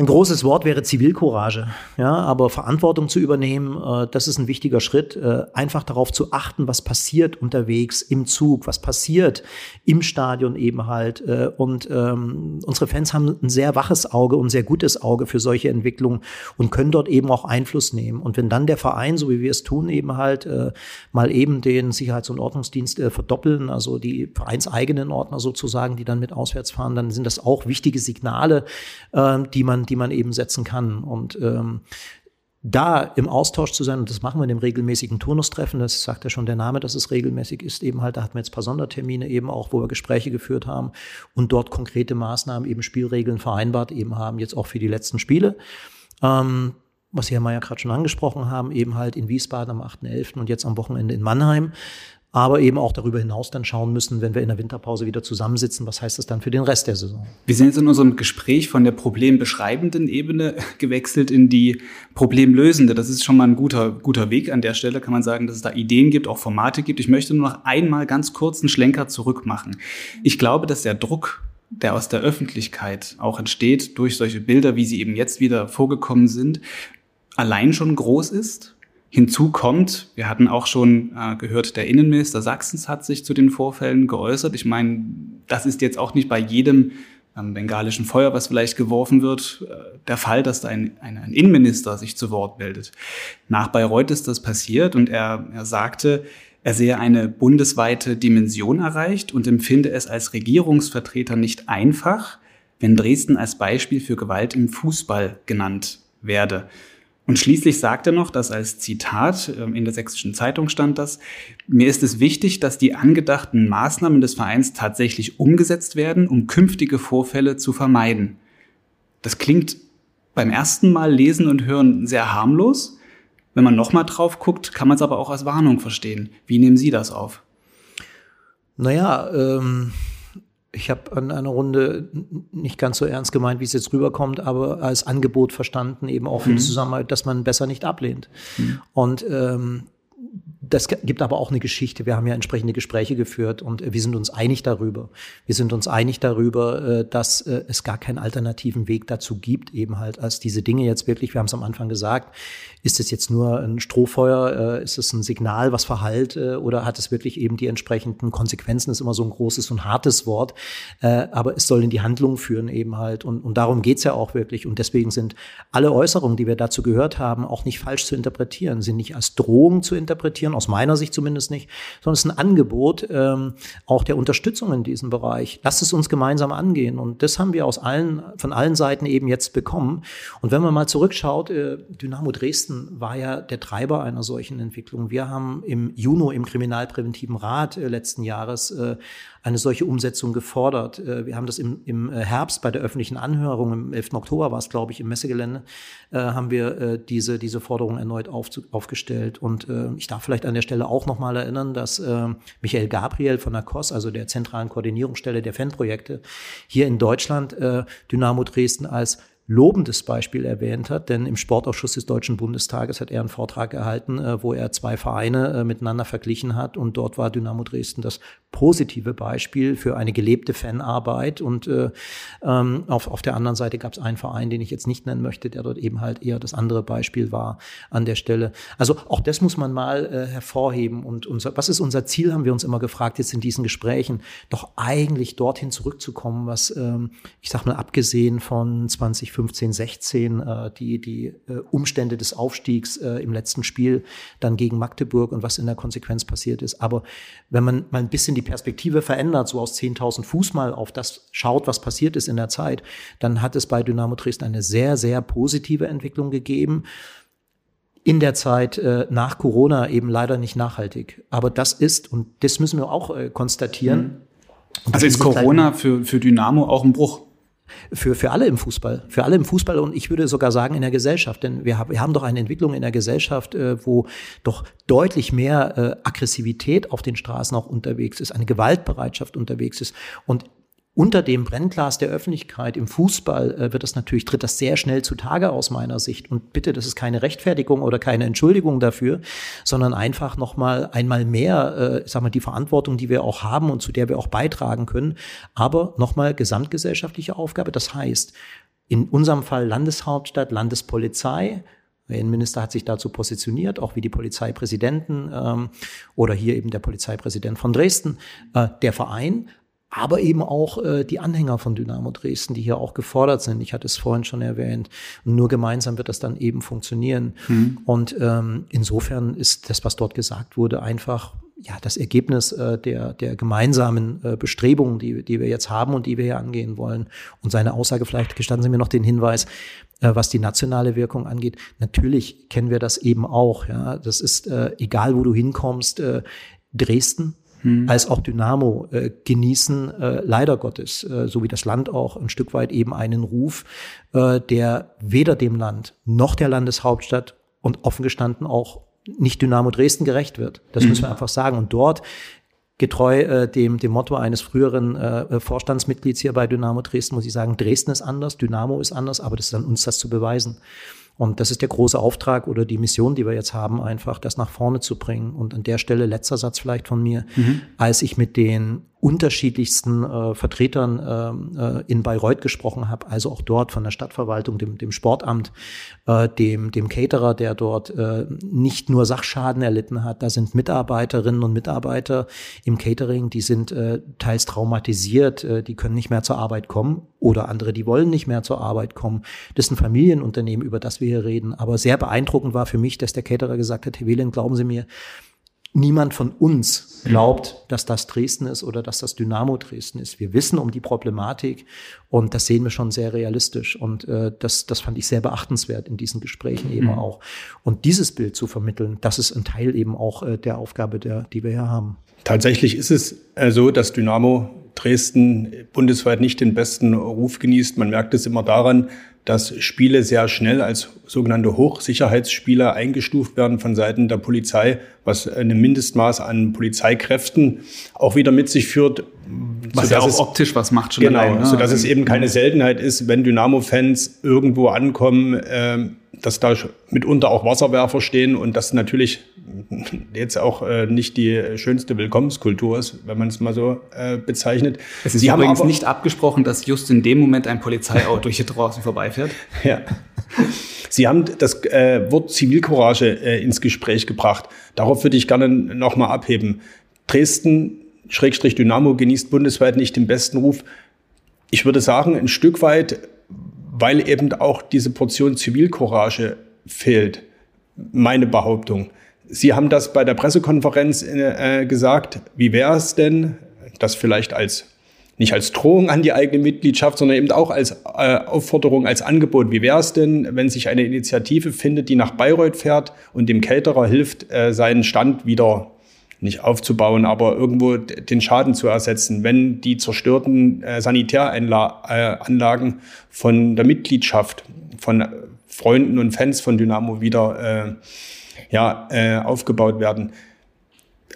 Ein großes Wort wäre Zivilcourage, ja, aber Verantwortung zu übernehmen, äh, das ist ein wichtiger Schritt. Äh, einfach darauf zu achten, was passiert unterwegs im Zug, was passiert im Stadion eben halt. Äh, und ähm, unsere Fans haben ein sehr waches Auge und sehr gutes Auge für solche Entwicklungen und können dort eben auch Einfluss nehmen. Und wenn dann der Verein, so wie wir es tun, eben halt äh, mal eben den Sicherheits- und Ordnungsdienst äh, verdoppeln, also die vereinseigenen Ordner sozusagen, die dann mit auswärts fahren, dann sind das auch wichtige Signale, äh, die man die man eben setzen kann. Und ähm, da im Austausch zu sein, und das machen wir in dem regelmäßigen Turnustreffen, das sagt ja schon der Name, dass es regelmäßig ist, eben halt, da hatten wir jetzt ein paar Sondertermine eben auch, wo wir Gespräche geführt haben und dort konkrete Maßnahmen, eben Spielregeln vereinbart eben haben, jetzt auch für die letzten Spiele. Ähm, was Sie, Herr Mayer, gerade schon angesprochen haben, eben halt in Wiesbaden am 8.11. und jetzt am Wochenende in Mannheim aber eben auch darüber hinaus dann schauen müssen, wenn wir in der Winterpause wieder zusammensitzen, was heißt das dann für den Rest der Saison? Wir sind jetzt in unserem Gespräch von der problembeschreibenden Ebene gewechselt in die problemlösende. Das ist schon mal ein guter, guter Weg an der Stelle, kann man sagen, dass es da Ideen gibt, auch Formate gibt. Ich möchte nur noch einmal ganz kurz einen Schlenker zurück machen. Ich glaube, dass der Druck der aus der Öffentlichkeit auch entsteht durch solche Bilder, wie sie eben jetzt wieder vorgekommen sind, allein schon groß ist Hinzu kommt, wir hatten auch schon äh, gehört, der Innenminister Sachsens hat sich zu den Vorfällen geäußert. Ich meine, das ist jetzt auch nicht bei jedem ähm, bengalischen Feuer, was vielleicht geworfen wird, äh, der Fall, dass da ein, ein, ein, Innenminister sich zu Wort meldet. Nach Bayreuth ist das passiert und er, er sagte, er sehe eine bundesweite Dimension erreicht und empfinde es als Regierungsvertreter nicht einfach, wenn Dresden als Beispiel für Gewalt im Fußball genannt werde. Und schließlich sagt er noch, dass als Zitat, ähm, in der sächsischen Zeitung stand das, mir ist es wichtig, dass die angedachten Maßnahmen des Vereins tatsächlich umgesetzt werden, um künftige Vorfälle zu vermeiden. Das klingt beim ersten Mal lesen und hören sehr harmlos. Wenn man nochmal drauf guckt, kann man es aber auch als Warnung verstehen. Wie nehmen Sie das auf? Naja, ähm, ich habe an einer Runde nicht ganz so ernst gemeint, wie es jetzt rüberkommt, aber als Angebot verstanden, eben auch für mhm. die Zusammenarbeit, dass man besser nicht ablehnt. Mhm. Und ähm, das gibt aber auch eine Geschichte. Wir haben ja entsprechende Gespräche geführt und wir sind uns einig darüber. Wir sind uns einig darüber, äh, dass äh, es gar keinen alternativen Weg dazu gibt, eben halt als diese Dinge jetzt wirklich, wir haben es am Anfang gesagt, ist es jetzt nur ein Strohfeuer, äh, ist es ein Signal, was verhallt oder hat es wirklich eben die entsprechenden Konsequenzen, ist immer so ein großes und hartes Wort, aber es soll in die Handlung führen eben halt und, und darum geht's ja auch wirklich und deswegen sind alle Äußerungen, die wir dazu gehört haben, auch nicht falsch zu interpretieren, sind nicht als Drohung zu interpretieren, aus meiner Sicht zumindest nicht, sondern es ist ein Angebot ähm, auch der Unterstützung in diesem Bereich. Lasst es uns gemeinsam angehen. Und das haben wir aus allen, von allen Seiten eben jetzt bekommen. Und wenn man mal zurückschaut, äh, Dynamo Dresden war ja der Treiber einer solchen Entwicklung. Wir haben im Juni im Kriminalpräventiven Rat äh, letzten Jahres äh, eine solche Umsetzung gefordert. Äh, wir haben das im, im äh, Herbst bei der öffentlichen Anhörung, im 11. Oktober war es, glaube ich, im Messegelände, äh, haben wir äh, diese, diese Forderung erneut auf, aufgestellt. Und äh, ich darf vielleicht an der Stelle auch nochmal erinnern, dass äh, Michael Gabriel von der COS, also der zentralen Koordinierungsstelle der Fanprojekte, hier in Deutschland Dynamo Dresden als lobendes Beispiel erwähnt hat, denn im Sportausschuss des Deutschen Bundestages hat er einen Vortrag erhalten, äh, wo er zwei Vereine äh, miteinander verglichen hat. Und dort war Dynamo Dresden das positive Beispiel für eine gelebte Fanarbeit. Und äh, ähm, auf, auf der anderen Seite gab es einen Verein, den ich jetzt nicht nennen möchte, der dort eben halt eher das andere Beispiel war an der Stelle. Also auch das muss man mal äh, hervorheben. Und unser, was ist unser Ziel, haben wir uns immer gefragt jetzt in diesen Gesprächen, doch eigentlich dorthin zurückzukommen, was ähm, ich sag mal abgesehen von 2015, 16 äh, die die äh, Umstände des Aufstiegs äh, im letzten Spiel dann gegen Magdeburg und was in der Konsequenz passiert ist. Aber wenn man mal ein bisschen die Perspektive verändert, so aus 10.000 Fuß mal auf das schaut, was passiert ist in der Zeit, dann hat es bei Dynamo Dresden eine sehr, sehr positive Entwicklung gegeben in der Zeit äh, nach Corona eben leider nicht nachhaltig. Aber das ist, und das müssen wir auch äh, konstatieren. Mhm. Also ist Corona für, für Dynamo auch ein Bruch? Für, für alle im Fußball, für alle im Fußball und ich würde sogar sagen in der Gesellschaft, denn wir, haben wir haben doch eine Entwicklung in der Gesellschaft, äh, wo doch deutlich mehr äh, Aggressivität auf den Straßen auch unterwegs ist, eine Gewaltbereitschaft unterwegs ist. Und unter dem Brennglas der Öffentlichkeit im Fußball äh, wird das natürlich, tritt das sehr schnell zutage aus meiner Sicht. Und bitte, das ist keine Rechtfertigung oder keine Entschuldigung dafür, sondern einfach nochmal einmal mehr, äh, sag mal, die Verantwortung, die wir auch haben und zu der wir auch beitragen können. Aber nochmal gesamtgesellschaftliche Aufgabe. Das heißt, in unserem Fall Landeshauptstadt, Landespolizei, der Innenminister hat sich dazu positioniert, auch wie die Polizeipräsidenten ähm, oder hier eben der Polizeipräsident von Dresden. Äh, der Verein aber eben auch äh, die Anhänger von Dynamo Dresden, die hier auch gefordert sind. Ich hatte es vorhin schon erwähnt. Nur gemeinsam wird das dann eben funktionieren. Mhm. Und ähm, insofern ist das, was dort gesagt wurde, einfach ja das Ergebnis äh, der der gemeinsamen äh, Bestrebungen, die die wir jetzt haben und die wir hier angehen wollen. Und seine Aussage vielleicht gestatten Sie mir noch den Hinweis, äh, was die nationale Wirkung angeht. Natürlich kennen wir das eben auch. Ja, das ist äh, egal, wo du hinkommst. Äh, Dresden hm. als auch Dynamo äh, genießen äh, leider Gottes, äh, so wie das Land auch ein Stück weit eben einen Ruf, äh, der weder dem Land noch der Landeshauptstadt und offen gestanden auch nicht Dynamo Dresden gerecht wird. Das hm. müssen wir einfach sagen. Und dort getreu äh, dem, dem Motto eines früheren äh, Vorstandsmitglieds hier bei Dynamo Dresden muss ich sagen, Dresden ist anders, Dynamo ist anders, aber das ist an uns, das zu beweisen. Und das ist der große Auftrag oder die Mission, die wir jetzt haben, einfach das nach vorne zu bringen. Und an der Stelle letzter Satz vielleicht von mir, mhm. als ich mit den unterschiedlichsten äh, Vertretern äh, äh, in Bayreuth gesprochen habe, also auch dort von der Stadtverwaltung, dem, dem Sportamt, äh, dem, dem Caterer, der dort äh, nicht nur Sachschaden erlitten hat, da sind Mitarbeiterinnen und Mitarbeiter im Catering, die sind äh, teils traumatisiert, äh, die können nicht mehr zur Arbeit kommen oder andere, die wollen nicht mehr zur Arbeit kommen. Das ist ein Familienunternehmen, über das wir hier reden. Aber sehr beeindruckend war für mich, dass der Caterer gesagt hat, Herr Wieland, glauben Sie mir, niemand von uns glaubt, dass das Dresden ist oder dass das Dynamo Dresden ist. Wir wissen um die Problematik und das sehen wir schon sehr realistisch. Und äh, das, das fand ich sehr beachtenswert in diesen Gesprächen eben mhm. auch. Und dieses Bild zu vermitteln, das ist ein Teil eben auch äh, der Aufgabe, der, die wir hier haben. Tatsächlich ist es so, dass Dynamo Dresden bundesweit nicht den besten Ruf genießt. Man merkt es immer daran, dass Spiele sehr schnell als sogenannte Hochsicherheitsspiele eingestuft werden von Seiten der Polizei, was ein Mindestmaß an Polizeikräften auch wieder mit sich führt. Was ja auch es, optisch was macht schon Genau, allein, ne? sodass es eben keine Seltenheit ist, wenn Dynamo-Fans irgendwo ankommen, äh, dass da mitunter auch Wasserwerfer stehen und das natürlich jetzt auch äh, nicht die schönste Willkommenskultur ist, wenn man es mal so äh, bezeichnet. Es ist Sie übrigens nicht abgesprochen, dass just in dem Moment ein Polizeiauto hier draußen vorbeifährt. Ja. Sie haben das äh, Wort Zivilcourage äh, ins Gespräch gebracht. Darauf würde ich gerne nochmal abheben. Dresden, Schrägstrich Dynamo, genießt bundesweit nicht den besten Ruf. Ich würde sagen, ein Stück weit weil eben auch diese Portion Zivilcourage fehlt. Meine Behauptung. Sie haben das bei der Pressekonferenz äh, gesagt. Wie wäre es denn, das vielleicht als nicht als Drohung an die eigene Mitgliedschaft, sondern eben auch als äh, Aufforderung, als Angebot. Wie wäre es denn, wenn sich eine Initiative findet, die nach Bayreuth fährt und dem Caterer hilft, äh, seinen Stand wieder nicht aufzubauen, aber irgendwo den Schaden zu ersetzen, wenn die zerstörten äh, Sanitäranlagen äh, von der Mitgliedschaft, von Freunden und Fans von Dynamo wieder äh, ja, äh, aufgebaut werden.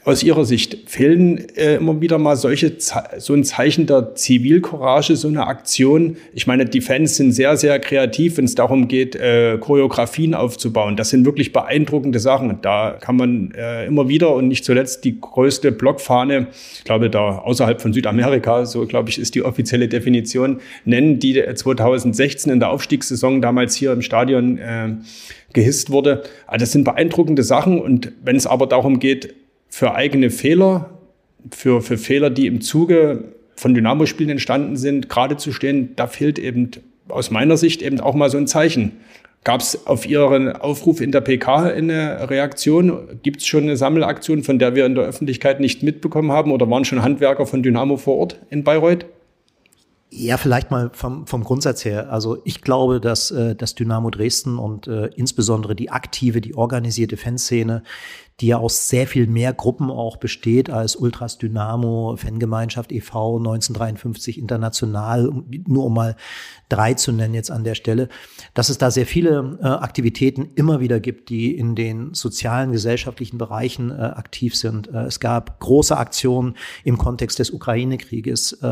Aus Ihrer Sicht fehlen äh, immer wieder mal solche so ein Zeichen der Zivilcourage, so eine Aktion. Ich meine, die Fans sind sehr, sehr kreativ, wenn es darum geht, äh, Choreografien aufzubauen. Das sind wirklich beeindruckende Sachen. Da kann man äh, immer wieder und nicht zuletzt die größte Blockfahne, ich glaube, da außerhalb von Südamerika, so glaube ich, ist die offizielle Definition, nennen, die 2016 in der Aufstiegssaison damals hier im Stadion äh, gehisst wurde. Also das sind beeindruckende Sachen und wenn es aber darum geht, für eigene Fehler, für, für Fehler, die im Zuge von Dynamo-Spielen entstanden sind, gerade zu stehen, da fehlt eben aus meiner Sicht eben auch mal so ein Zeichen. Gab es auf Ihren Aufruf in der PK eine Reaktion? Gibt es schon eine Sammelaktion, von der wir in der Öffentlichkeit nicht mitbekommen haben? Oder waren schon Handwerker von Dynamo vor Ort in Bayreuth? Ja, vielleicht mal vom, vom Grundsatz her. Also ich glaube, dass äh, das Dynamo Dresden und äh, insbesondere die aktive, die organisierte Fanszene die ja aus sehr viel mehr Gruppen auch besteht als Ultras Dynamo, Fangemeinschaft e.V., 1953 international, nur um mal drei zu nennen jetzt an der Stelle, dass es da sehr viele äh, Aktivitäten immer wieder gibt, die in den sozialen, gesellschaftlichen Bereichen äh, aktiv sind. Äh, es gab große Aktionen im Kontext des Ukraine-Krieges, äh,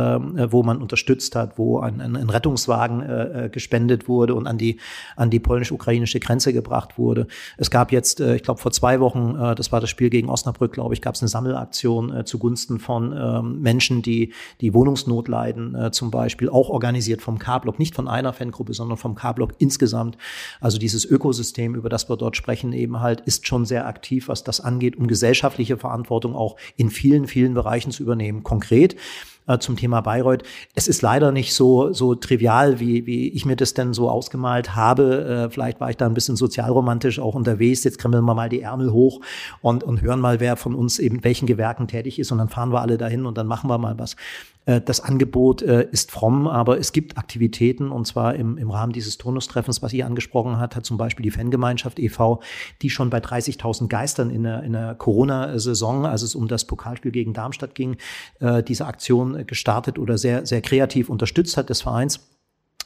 wo man unterstützt hat, wo ein, ein, ein Rettungswagen äh, äh, gespendet wurde und an die, an die polnisch-ukrainische Grenze gebracht wurde. Es gab jetzt, äh, ich glaube, vor zwei Wochen äh, das war das Spiel gegen Osnabrück, glaube ich, gab es eine Sammelaktion äh, zugunsten von ähm, Menschen, die die Wohnungsnot leiden, äh, zum Beispiel, auch organisiert vom K-Block, nicht von einer Fangruppe, sondern vom K-Block insgesamt. Also dieses Ökosystem, über das wir dort sprechen, eben halt, ist schon sehr aktiv, was das angeht, um gesellschaftliche Verantwortung auch in vielen, vielen Bereichen zu übernehmen. Konkret äh, zum Thema Bayreuth. Es ist leider nicht so, so trivial, wie, wie ich mir das denn so ausgemalt habe. Äh, vielleicht war ich da ein bisschen sozialromantisch auch unterwegs. Jetzt krempeln wir mal die Ärmel hoch und, und hören mal, wer von uns eben welchen Gewerken tätig ist und dann fahren wir alle dahin und dann machen wir mal was. Äh, das Angebot äh, ist fromm, aber es gibt Aktivitäten und zwar im, im Rahmen dieses Tonustreffens, was ihr angesprochen hat, hat zum Beispiel die Fangemeinschaft e.V., die schon bei 30.000 Geistern in der, in der Corona-Saison, als es um das Pokalspiel gegen Darmstadt ging, äh, diese Aktion gestartet oder sehr, sehr kreativ unterstützt hat des Vereins.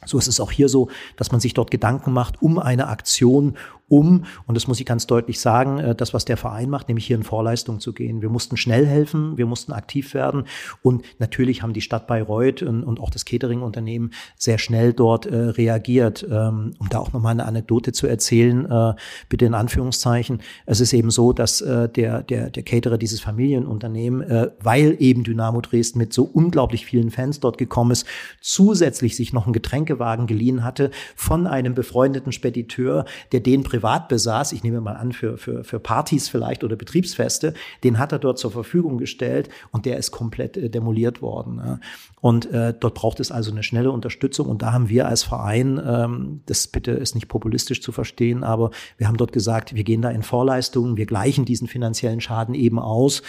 So ist es auch hier so, dass man sich dort Gedanken macht um eine Aktion, um, und das muss ich ganz deutlich sagen, äh, das, was der Verein macht, nämlich hier in Vorleistung zu gehen. Wir mussten schnell helfen, wir mussten aktiv werden und natürlich haben die Stadt Bayreuth und, auch das Catering-Unternehmen sehr schnell dort äh, reagiert. Ähm, um da auch nochmal eine Anekdote zu erzählen, äh, bitte in Anführungszeichen. Es ist eben so, dass der, der, der Caterer dieses Familienunternehmen, weil eben Dynamo Dresden mit so unglaublich vielen Fans dort gekommen ist, zusätzlich sich noch einen Getränkewagen geliehen hatte von einem befreundeten Spediteur, der den privat besaß, ich nehme mal an, für, für, für Partys vielleicht oder Betriebsfeste, den hat er dort zur Verfügung gestellt und der ist komplett äh, demoliert worden. Ja. Und äh, dort braucht es also eine schnelle Unterstützung. Und da haben wir als Verein, ähm, das bitte ist nicht populistisch zu verstehen, aber wir haben dort gesagt, wir gehen da in Vorleistungen, wir gleichen diesen finanziellen Schaden eben aus.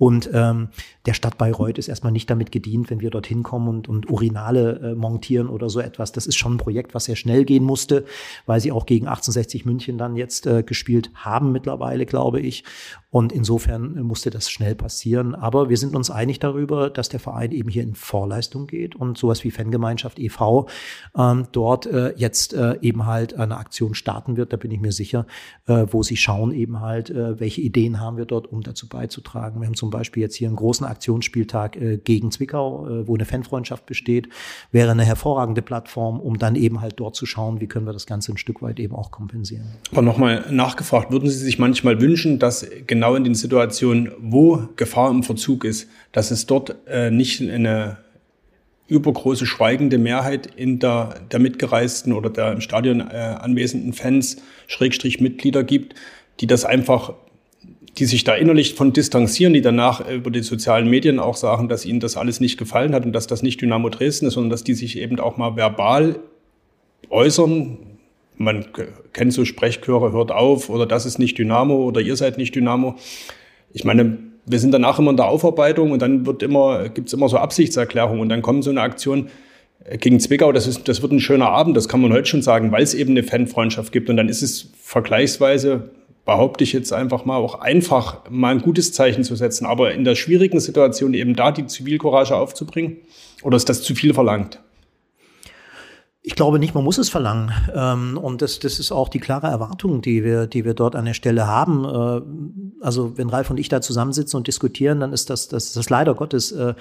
Und ähm, der Stadt Bayreuth ist erstmal nicht damit gedient, wenn wir dorthin kommen und, und Urinale äh, montieren oder so etwas. Das ist schon ein Projekt, was sehr schnell gehen musste, weil sie auch gegen 1860 München dann jetzt äh, gespielt haben mittlerweile, glaube ich. Und insofern äh, musste das schnell passieren. Aber wir sind uns einig darüber, dass der Verein eben hier in Vorleistung geht und sowas wie Fangemeinschaft e.V. Ähm, dort äh, jetzt äh, eben halt eine Aktion starten wird, da bin ich mir sicher, äh, wo sie schauen eben halt, äh, welche Ideen haben wir dort, um dazu beizutragen. Wir haben zum zum Beispiel jetzt hier einen großen Aktionsspieltag äh, gegen Zwickau, äh, wo eine Fanfreundschaft besteht, wäre eine hervorragende Plattform, um dann eben halt dort zu schauen, wie können wir das Ganze ein Stück weit eben auch kompensieren. Aber nochmal nachgefragt, würden Sie sich manchmal wünschen, dass genau in den Situationen, wo Gefahr im Verzug ist, dass es dort äh, nicht eine übergroße schweigende Mehrheit in der, der mitgereisten oder der im Stadion äh, anwesenden Fans, Schrägstrich Mitglieder gibt, die das einfach die sich da innerlich von distanzieren, die danach über die sozialen Medien auch sagen, dass ihnen das alles nicht gefallen hat und dass das nicht Dynamo Dresden ist, sondern dass die sich eben auch mal verbal äußern. Man kennt so Sprechchöre, hört auf oder das ist nicht Dynamo oder ihr seid nicht Dynamo. Ich meine, wir sind danach immer in der Aufarbeitung und dann wird immer, gibt's immer so Absichtserklärungen und dann kommt so eine Aktion gegen Zwickau, das, ist, das wird ein schöner Abend, das kann man heute schon sagen, weil es eben eine Fanfreundschaft gibt und dann ist es vergleichsweise behaupte ich jetzt einfach mal, auch einfach mal ein gutes Zeichen zu setzen. Aber in der schwierigen Situation eben da die Zivilcourage aufzubringen? Oder ist das zu viel verlangt? Ich glaube nicht, man muss es verlangen. Ähm, und das, das ist auch die klare Erwartung, die wir, die wir dort an der Stelle haben. Äh, also wenn Ralf und ich da zusammensitzen und diskutieren, dann ist das, das, das leider Gottes äh,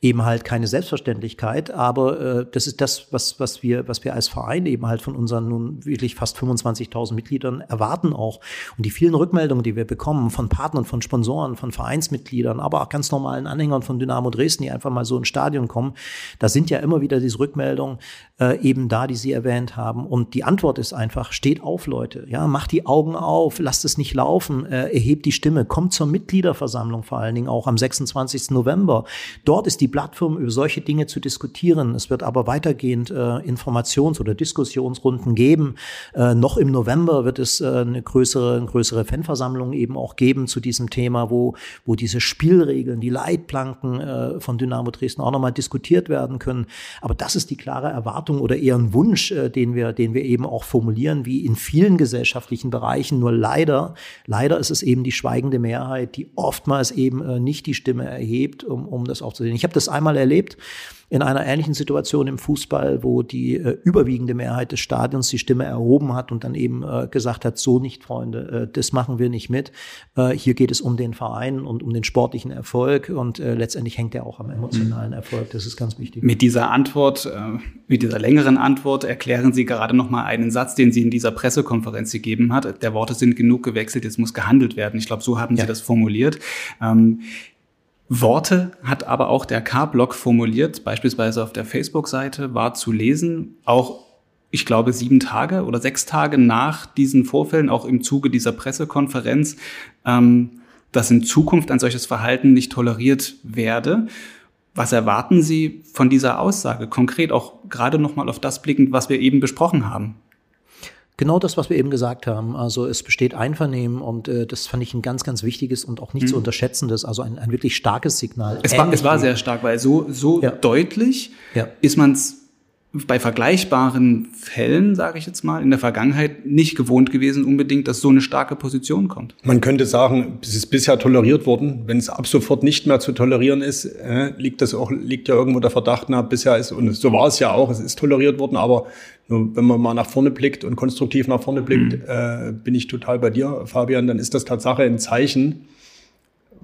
eben halt keine Selbstverständlichkeit, aber äh, das ist das, was, was, wir, was wir als Verein eben halt von unseren nun wirklich fast 25.000 Mitgliedern erwarten auch. Und die vielen Rückmeldungen, die wir bekommen von Partnern, von Sponsoren, von Vereinsmitgliedern, aber auch ganz normalen Anhängern von Dynamo Dresden, die einfach mal so ins Stadion kommen, da sind ja immer wieder diese Rückmeldungen äh, eben da, die Sie erwähnt haben. Und die Antwort ist einfach, steht auf, Leute, ja, macht die Augen auf, lasst es nicht laufen, äh, erhebt die Stimme, kommt zur Mitgliederversammlung vor allen Dingen auch am 26. November. Dort ist die Plattform, über solche Dinge zu diskutieren. Es wird aber weitergehend äh, Informations- oder Diskussionsrunden geben. Äh, noch im November wird es äh, eine größere, eine größere Fanversammlung eben auch geben zu diesem Thema, wo, wo diese Spielregeln, die Leitplanken äh, von Dynamo Dresden auch nochmal diskutiert werden können. Aber das ist die klare Erwartung oder eher ein Wunsch, äh, den wir, den wir eben auch formulieren, wie in vielen gesellschaftlichen Bereichen. Nur leider, leider ist es eben die schweigende Mehrheit, die oftmals eben äh, nicht die Stimme erhebt, um, um das aufzusehen. Ich habe das das einmal erlebt in einer ähnlichen Situation im Fußball, wo die äh, überwiegende Mehrheit des Stadions die Stimme erhoben hat und dann eben äh, gesagt hat, so nicht, Freunde, äh, das machen wir nicht mit. Äh, hier geht es um den Verein und um den sportlichen Erfolg und äh, letztendlich hängt er auch am emotionalen mhm. Erfolg. Das ist ganz wichtig. Mit dieser Antwort, äh, mit dieser längeren Antwort erklären Sie gerade noch mal einen Satz, den Sie in dieser Pressekonferenz gegeben hat. Der Worte sind genug gewechselt, jetzt muss gehandelt werden. Ich glaube, so haben Sie ja. das formuliert. Ähm, Worte hat aber auch der K-Blog formuliert, beispielsweise auf der Facebook-Seite war zu lesen, auch ich glaube sieben Tage oder sechs Tage nach diesen Vorfällen, auch im Zuge dieser Pressekonferenz, ähm, dass in Zukunft ein solches Verhalten nicht toleriert werde. Was erwarten Sie von dieser Aussage konkret, auch gerade nochmal auf das blickend, was wir eben besprochen haben? Genau das, was wir eben gesagt haben. Also es besteht Einvernehmen und äh, das fand ich ein ganz, ganz wichtiges und auch nicht mhm. zu unterschätzendes, also ein, ein wirklich starkes Signal. Es war, es war sehr stark, weil so, so ja. deutlich ja. ist man es bei vergleichbaren Fällen, sage ich jetzt mal, in der Vergangenheit nicht gewohnt gewesen unbedingt, dass so eine starke Position kommt. Man könnte sagen, es ist bisher toleriert worden. Wenn es ab sofort nicht mehr zu tolerieren ist, äh, liegt das auch, liegt ja irgendwo der Verdacht nach, bisher ist, und so war es ja auch, es ist toleriert worden, aber nur wenn man mal nach vorne blickt und konstruktiv nach vorne blickt, mhm. äh, bin ich total bei dir, Fabian, dann ist das Tatsache ein Zeichen,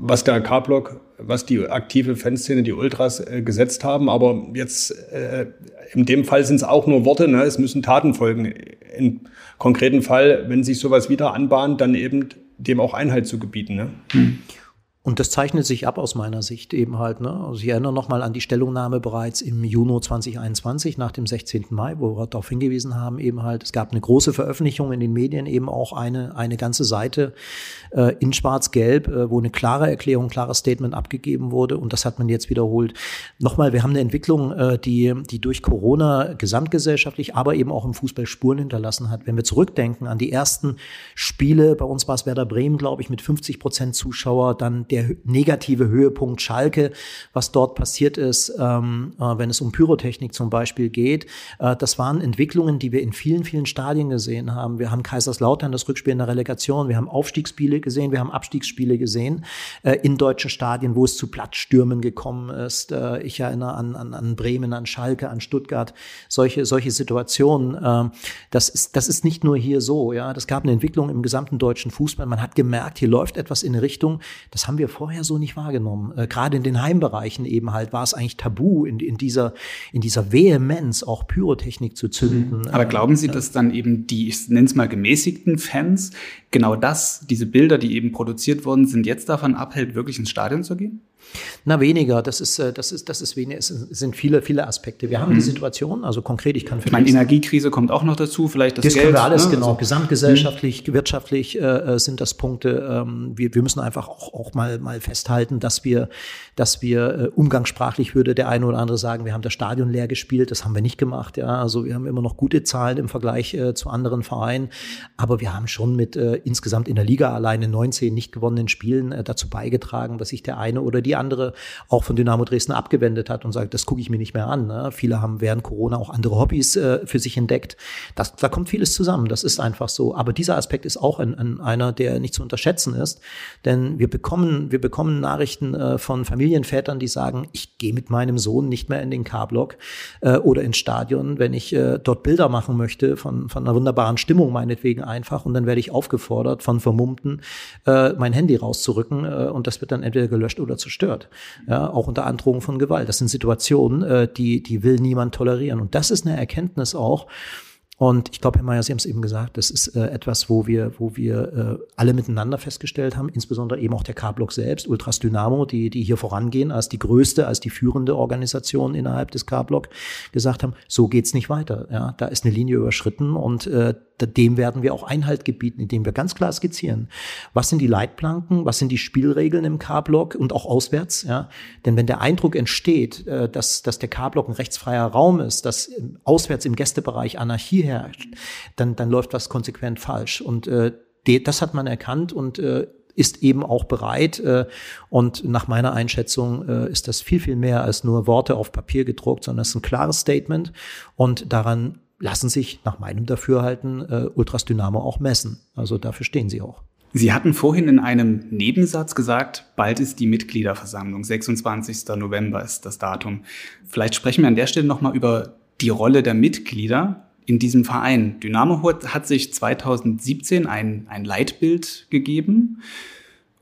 was der K-Block, was die aktive Fanszene, die Ultras äh, gesetzt haben. Aber jetzt äh, in dem Fall sind es auch nur Worte, ne? es müssen Taten folgen. Im konkreten Fall, wenn sich sowas wieder anbahnt, dann eben dem auch Einhalt zu gebieten. Ne? Hm. Und das zeichnet sich ab aus meiner Sicht eben halt. Ne? Also ich erinnere nochmal an die Stellungnahme bereits im Juni 2021 nach dem 16. Mai, wo wir darauf hingewiesen haben, eben halt, es gab eine große Veröffentlichung in den Medien, eben auch eine, eine ganze Seite äh, in Schwarz-Gelb, äh, wo eine klare Erklärung, klares Statement abgegeben wurde. Und das hat man jetzt wiederholt. Nochmal, wir haben eine Entwicklung, äh, die, die durch Corona gesamtgesellschaftlich, aber eben auch im Fußball Spuren hinterlassen hat. Wenn wir zurückdenken an die ersten Spiele, bei uns war es Werder Bremen, glaube ich, mit 50 Prozent Zuschauer, dann der negative Höhepunkt Schalke, was dort passiert ist, ähm, äh, wenn es um Pyrotechnik zum Beispiel geht. Äh, das waren Entwicklungen, die wir in vielen, vielen Stadien gesehen haben. Wir haben Kaiserslautern, das Rückspiel in der Relegation, wir haben Aufstiegsspiele gesehen, wir haben Abstiegsspiele gesehen äh, in deutschen Stadien, wo es zu Platzstürmen gekommen ist. Äh, ich erinnere an, an, an Bremen, an Schalke, an Stuttgart, solche, solche Situationen. Äh, das, ist, das ist nicht nur hier so. Ja, Das gab eine Entwicklung im gesamten deutschen Fußball. Man hat gemerkt, hier läuft etwas in eine Richtung, das haben wir vorher so nicht wahrgenommen. Äh, Gerade in den Heimbereichen eben halt war es eigentlich tabu, in, in, dieser, in dieser Vehemenz auch Pyrotechnik zu zünden. Aber glauben Sie, dass dann eben die, ich nenne es mal gemäßigten Fans, genau das, diese Bilder, die eben produziert worden sind, jetzt davon abhält, wirklich ins Stadion zu gehen? Na, weniger. Das ist, äh, das ist, das ist weniger. Es sind viele, viele Aspekte. Wir haben mhm. die Situation, also konkret, ich kann für Ich meine, Energiekrise kommt auch noch dazu, vielleicht das, das Geld. Das alles, ne? genau. Also, Gesamtgesellschaftlich, mhm. wirtschaftlich äh, äh, sind das Punkte. Ähm, wir, wir müssen einfach auch, auch mal, mal festhalten, dass wir, dass wir äh, umgangssprachlich würde der eine oder andere sagen, wir haben das Stadion leer gespielt. Das haben wir nicht gemacht. Ja, also wir haben immer noch gute Zahlen im Vergleich äh, zu anderen Vereinen. Aber wir haben schon mit äh, insgesamt in der Liga alleine 19 nicht gewonnenen Spielen dazu beigetragen, dass sich der eine oder die die andere auch von Dynamo Dresden abgewendet hat und sagt, das gucke ich mir nicht mehr an. Ne? Viele haben während Corona auch andere Hobbys äh, für sich entdeckt. Das, da kommt vieles zusammen. Das ist einfach so. Aber dieser Aspekt ist auch ein, ein, einer, der nicht zu unterschätzen ist. Denn wir bekommen, wir bekommen Nachrichten äh, von Familienvätern, die sagen, ich gehe mit meinem Sohn nicht mehr in den K-Block äh, oder ins Stadion, wenn ich äh, dort Bilder machen möchte von, von einer wunderbaren Stimmung meinetwegen einfach. Und dann werde ich aufgefordert von Vermummten, äh, mein Handy rauszurücken äh, und das wird dann entweder gelöscht oder zerstört. Ja, auch unter Androhung von Gewalt. Das sind Situationen, äh, die, die will niemand tolerieren. Und das ist eine Erkenntnis auch, und ich glaube, Herr Mayer, Sie haben es eben gesagt, das ist äh, etwas, wo wir, wo wir äh, alle miteinander festgestellt haben, insbesondere eben auch der K-Block selbst, Ultras Dynamo, die, die hier vorangehen, als die größte, als die führende Organisation innerhalb des K-Block, gesagt haben, so geht's nicht weiter. Ja, da ist eine Linie überschritten und äh, dem werden wir auch Einhalt gebieten, indem wir ganz klar skizzieren, was sind die Leitplanken, was sind die Spielregeln im K-Block und auch auswärts. Ja? Denn wenn der Eindruck entsteht, äh, dass, dass der K-Block ein rechtsfreier Raum ist, dass auswärts im Gästebereich Anarchie herrscht, dann, dann läuft was konsequent falsch. Und äh, das hat man erkannt und äh, ist eben auch bereit. Äh, und nach meiner Einschätzung äh, ist das viel, viel mehr als nur Worte auf Papier gedruckt, sondern es ist ein klares Statement. Und daran lassen sich nach meinem Dafürhalten äh, Ultras Dynamo auch messen. Also dafür stehen sie auch. Sie hatten vorhin in einem Nebensatz gesagt, bald ist die Mitgliederversammlung, 26. November ist das Datum. Vielleicht sprechen wir an der Stelle nochmal über die Rolle der Mitglieder in diesem Verein. Dynamo hat sich 2017 ein, ein Leitbild gegeben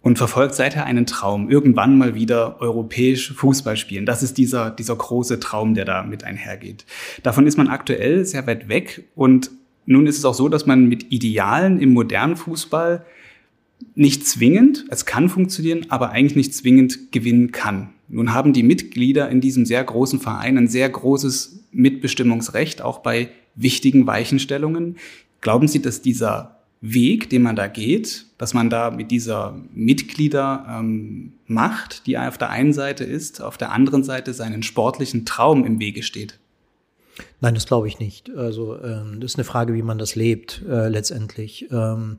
und verfolgt seither einen Traum, irgendwann mal wieder europäisch Fußball spielen. Das ist dieser, dieser große Traum, der da mit einhergeht. Davon ist man aktuell sehr weit weg und nun ist es auch so, dass man mit Idealen im modernen Fußball nicht zwingend, es kann funktionieren, aber eigentlich nicht zwingend gewinnen kann. Nun haben die Mitglieder in diesem sehr großen Verein ein sehr großes Mitbestimmungsrecht, auch bei wichtigen Weichenstellungen. Glauben Sie, dass dieser Weg, den man da geht, dass man da mit dieser Mitgliedermacht, ähm, die auf der einen Seite ist, auf der anderen Seite seinen sportlichen Traum im Wege steht? Nein, das glaube ich nicht. Also ähm, das ist eine Frage, wie man das lebt äh, letztendlich. Ähm,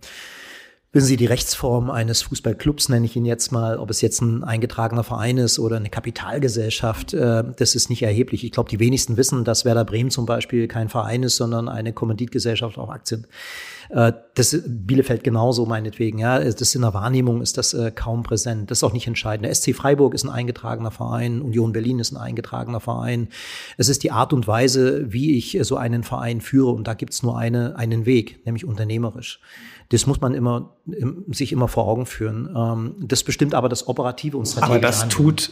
Wissen Sie, die Rechtsform eines Fußballclubs, nenne ich ihn jetzt mal, ob es jetzt ein eingetragener Verein ist oder eine Kapitalgesellschaft, äh, das ist nicht erheblich. Ich glaube, die wenigsten wissen, dass Werder Bremen zum Beispiel kein Verein ist, sondern eine Kommanditgesellschaft auf Aktien. Äh, das Bielefeld genauso meinetwegen. Ja, das in der Wahrnehmung ist das äh, kaum präsent. Das ist auch nicht entscheidend. Der SC Freiburg ist ein eingetragener Verein, Union Berlin ist ein eingetragener Verein. Es ist die Art und Weise, wie ich so einen Verein führe, und da gibt es nur eine, einen Weg, nämlich unternehmerisch. Das muss man immer, sich immer vor Augen führen. Ähm, das bestimmt aber das Operative und Strategische. Aber das tut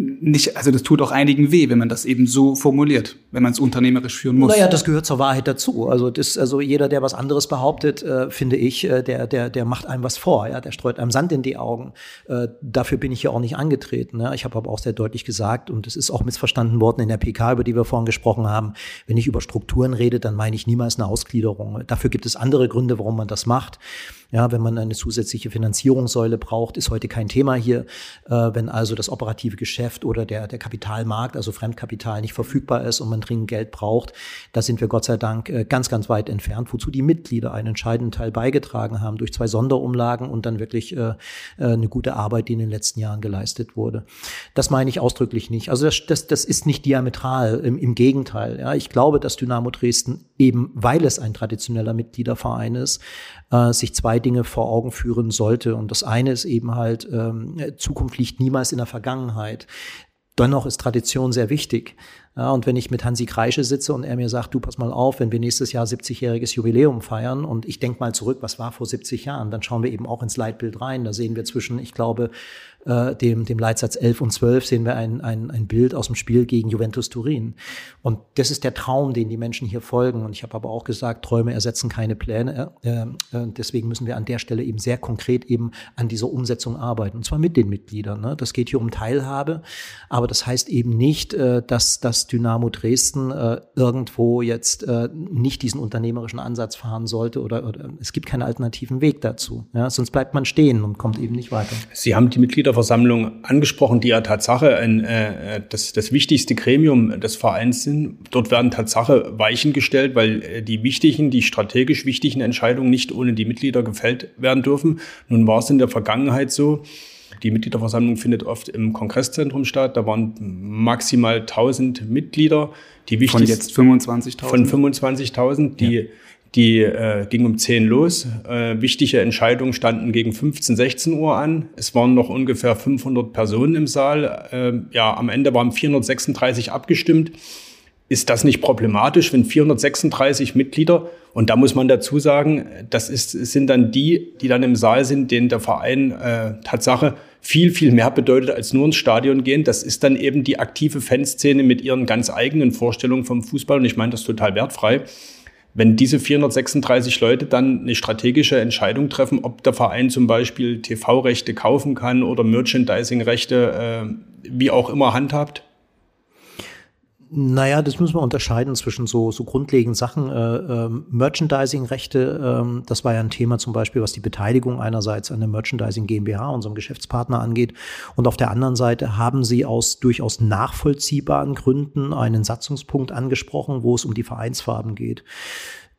nicht, also das tut auch einigen weh, wenn man das eben so formuliert, wenn man es unternehmerisch führen muss. Naja, das gehört zur Wahrheit dazu. Also das, also jeder, der was anderes behauptet, äh, finde ich, äh, der, der, der macht einem was vor, ja, der streut einem Sand in die Augen. Äh, dafür bin ich ja auch nicht angetreten. Ja. Ich habe aber auch sehr deutlich gesagt, und es ist auch missverstanden worden in der PK, über die wir vorhin gesprochen haben, wenn ich über Strukturen rede, dann meine ich niemals eine Ausgliederung. Dafür gibt es andere Gründe, warum man das macht. Ja, wenn man eine zusätzliche Finanzierungssäule braucht, ist heute kein Thema hier. Äh, wenn also das operative Geschäft oder der, der Kapitalmarkt, also Fremdkapital nicht verfügbar ist und man dringend Geld braucht, da sind wir Gott sei Dank äh, ganz, ganz weit entfernt, wozu die Mitglieder einen entscheidenden Teil beigetragen haben durch zwei Sonderumlagen und dann wirklich äh, äh, eine gute Arbeit, die in den letzten Jahren geleistet wurde. Das meine ich ausdrücklich nicht. Also das, das, das ist nicht diametral, im, im Gegenteil. Ja, ich glaube, dass Dynamo Dresden eben, weil es ein traditioneller Mitgliederverein ist, äh, sich zwei Dinge vor Augen führen sollte. Und das eine ist eben halt, ähm, Zukunft liegt niemals in der Vergangenheit. Dennoch ist Tradition sehr wichtig. Ja, und wenn ich mit Hansi Kreische sitze und er mir sagt, du pass mal auf, wenn wir nächstes Jahr 70-jähriges Jubiläum feiern und ich denke mal zurück, was war vor 70 Jahren, dann schauen wir eben auch ins Leitbild rein. Da sehen wir zwischen, ich glaube, äh, dem, dem Leitsatz 11 und 12 sehen wir ein, ein, ein Bild aus dem Spiel gegen Juventus Turin. Und das ist der Traum, den die Menschen hier folgen. Und ich habe aber auch gesagt, Träume ersetzen keine Pläne. Äh, äh, deswegen müssen wir an der Stelle eben sehr konkret eben an dieser Umsetzung arbeiten. Und zwar mit den Mitgliedern. Ne? Das geht hier um Teilhabe. Aber das heißt eben nicht, äh, dass, dass Dynamo Dresden äh, irgendwo jetzt äh, nicht diesen unternehmerischen Ansatz fahren sollte oder, oder es gibt keinen alternativen Weg dazu. Ja? Sonst bleibt man stehen und kommt eben nicht weiter. Sie haben die Mitglieder Mitgliederversammlung angesprochen, die ja Tatsache ein, äh, das, das wichtigste Gremium des Vereins sind. Dort werden Tatsache Weichen gestellt, weil äh, die wichtigen, die strategisch wichtigen Entscheidungen nicht ohne die Mitglieder gefällt werden dürfen. Nun war es in der Vergangenheit so, Die Mitgliederversammlung findet oft im Kongresszentrum statt. Da waren maximal 1000 Mitglieder. Die wichtig von jetzt 25.000? Von 25.000, die ja die äh, ging um 10 los. Äh, wichtige Entscheidungen standen gegen 15, 16 Uhr an. Es waren noch ungefähr 500 Personen im Saal. Äh, ja, am Ende waren 436 abgestimmt. Ist das nicht problematisch, wenn 436 Mitglieder, und da muss man dazu sagen, das ist, sind dann die, die dann im Saal sind, denen der Verein äh, Tatsache viel, viel mehr bedeutet als nur ins Stadion gehen. Das ist dann eben die aktive Fanszene mit ihren ganz eigenen Vorstellungen vom Fußball. Und ich meine das total wertfrei wenn diese 436 Leute dann eine strategische Entscheidung treffen, ob der Verein zum Beispiel TV-Rechte kaufen kann oder Merchandising-Rechte, äh, wie auch immer handhabt? Naja, das müssen wir unterscheiden zwischen so, so grundlegenden Sachen. Äh, äh, Merchandising-Rechte, äh, das war ja ein Thema zum Beispiel, was die Beteiligung einerseits an der Merchandising GmbH, unserem Geschäftspartner, angeht. Und auf der anderen Seite haben sie aus durchaus nachvollziehbaren Gründen einen Satzungspunkt angesprochen, wo es um die Vereinsfarben geht.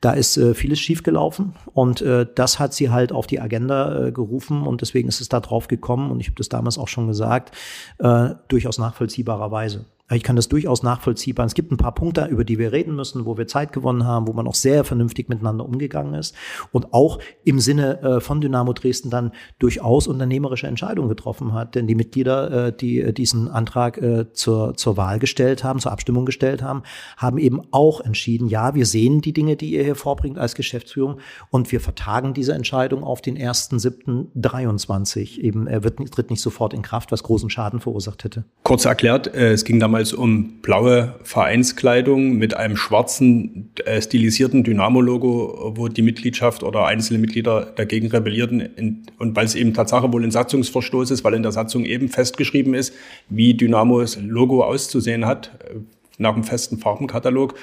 Da ist äh, vieles schiefgelaufen und äh, das hat sie halt auf die Agenda äh, gerufen und deswegen ist es da drauf gekommen und ich habe das damals auch schon gesagt, äh, durchaus nachvollziehbarerweise. Ich kann das durchaus nachvollziehbar. Es gibt ein paar Punkte, über die wir reden müssen, wo wir Zeit gewonnen haben, wo man auch sehr vernünftig miteinander umgegangen ist und auch im Sinne äh, von Dynamo Dresden dann durchaus unternehmerische Entscheidungen getroffen hat. Denn die Mitglieder, äh, die äh, diesen Antrag zur, zur Wahl gestellt haben, zur Abstimmung gestellt haben, haben eben auch entschieden, ja, wir sehen die Dinge, die ihr hier vorbringt als Geschäftsführung und wir vertagen diese Entscheidung auf den 1.7.23. Eben, er wird, tritt nicht sofort in Kraft, was großen Schaden verursacht hätte. Kurz erklärt, es ging damals damals um blaue Vereinskleidung mit einem schwarzen äh, stilisierten Dynamo-Logo, wo die Mitgliedschaft oder einzelne Mitglieder dagegen rebellierten. In, und weil es eben Tatsache wohl ein Satzungsverstoß ist, weil in der Satzung eben festgeschrieben ist, wie Dynamos Logo auszusehen hat, äh, nach einem festen Farbenkatalog.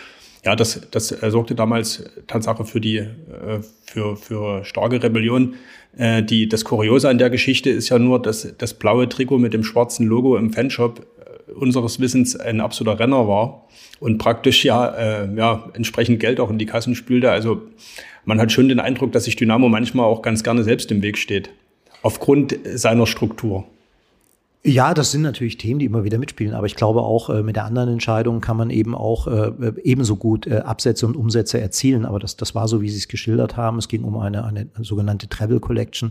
Ja, das, das sorgte damals Tatsache für die, äh, für, für starke Rebellion. Äh, die, das Kuriose an der Geschichte ist ja nur, dass das blaue Trikot mit dem schwarzen Logo im Fanshop unseres Wissens ein absoluter Renner war und praktisch ja, äh, ja entsprechend Geld auch in die Kassen spülte. Also man hat schon den Eindruck, dass sich Dynamo manchmal auch ganz gerne selbst im Weg steht. Aufgrund seiner Struktur. Ja, das sind natürlich Themen, die immer wieder mitspielen, aber ich glaube auch äh, mit der anderen Entscheidung kann man eben auch äh, ebenso gut äh, Absätze und Umsätze erzielen. Aber das, das war so, wie Sie es geschildert haben. Es ging um eine, eine sogenannte Travel Collection,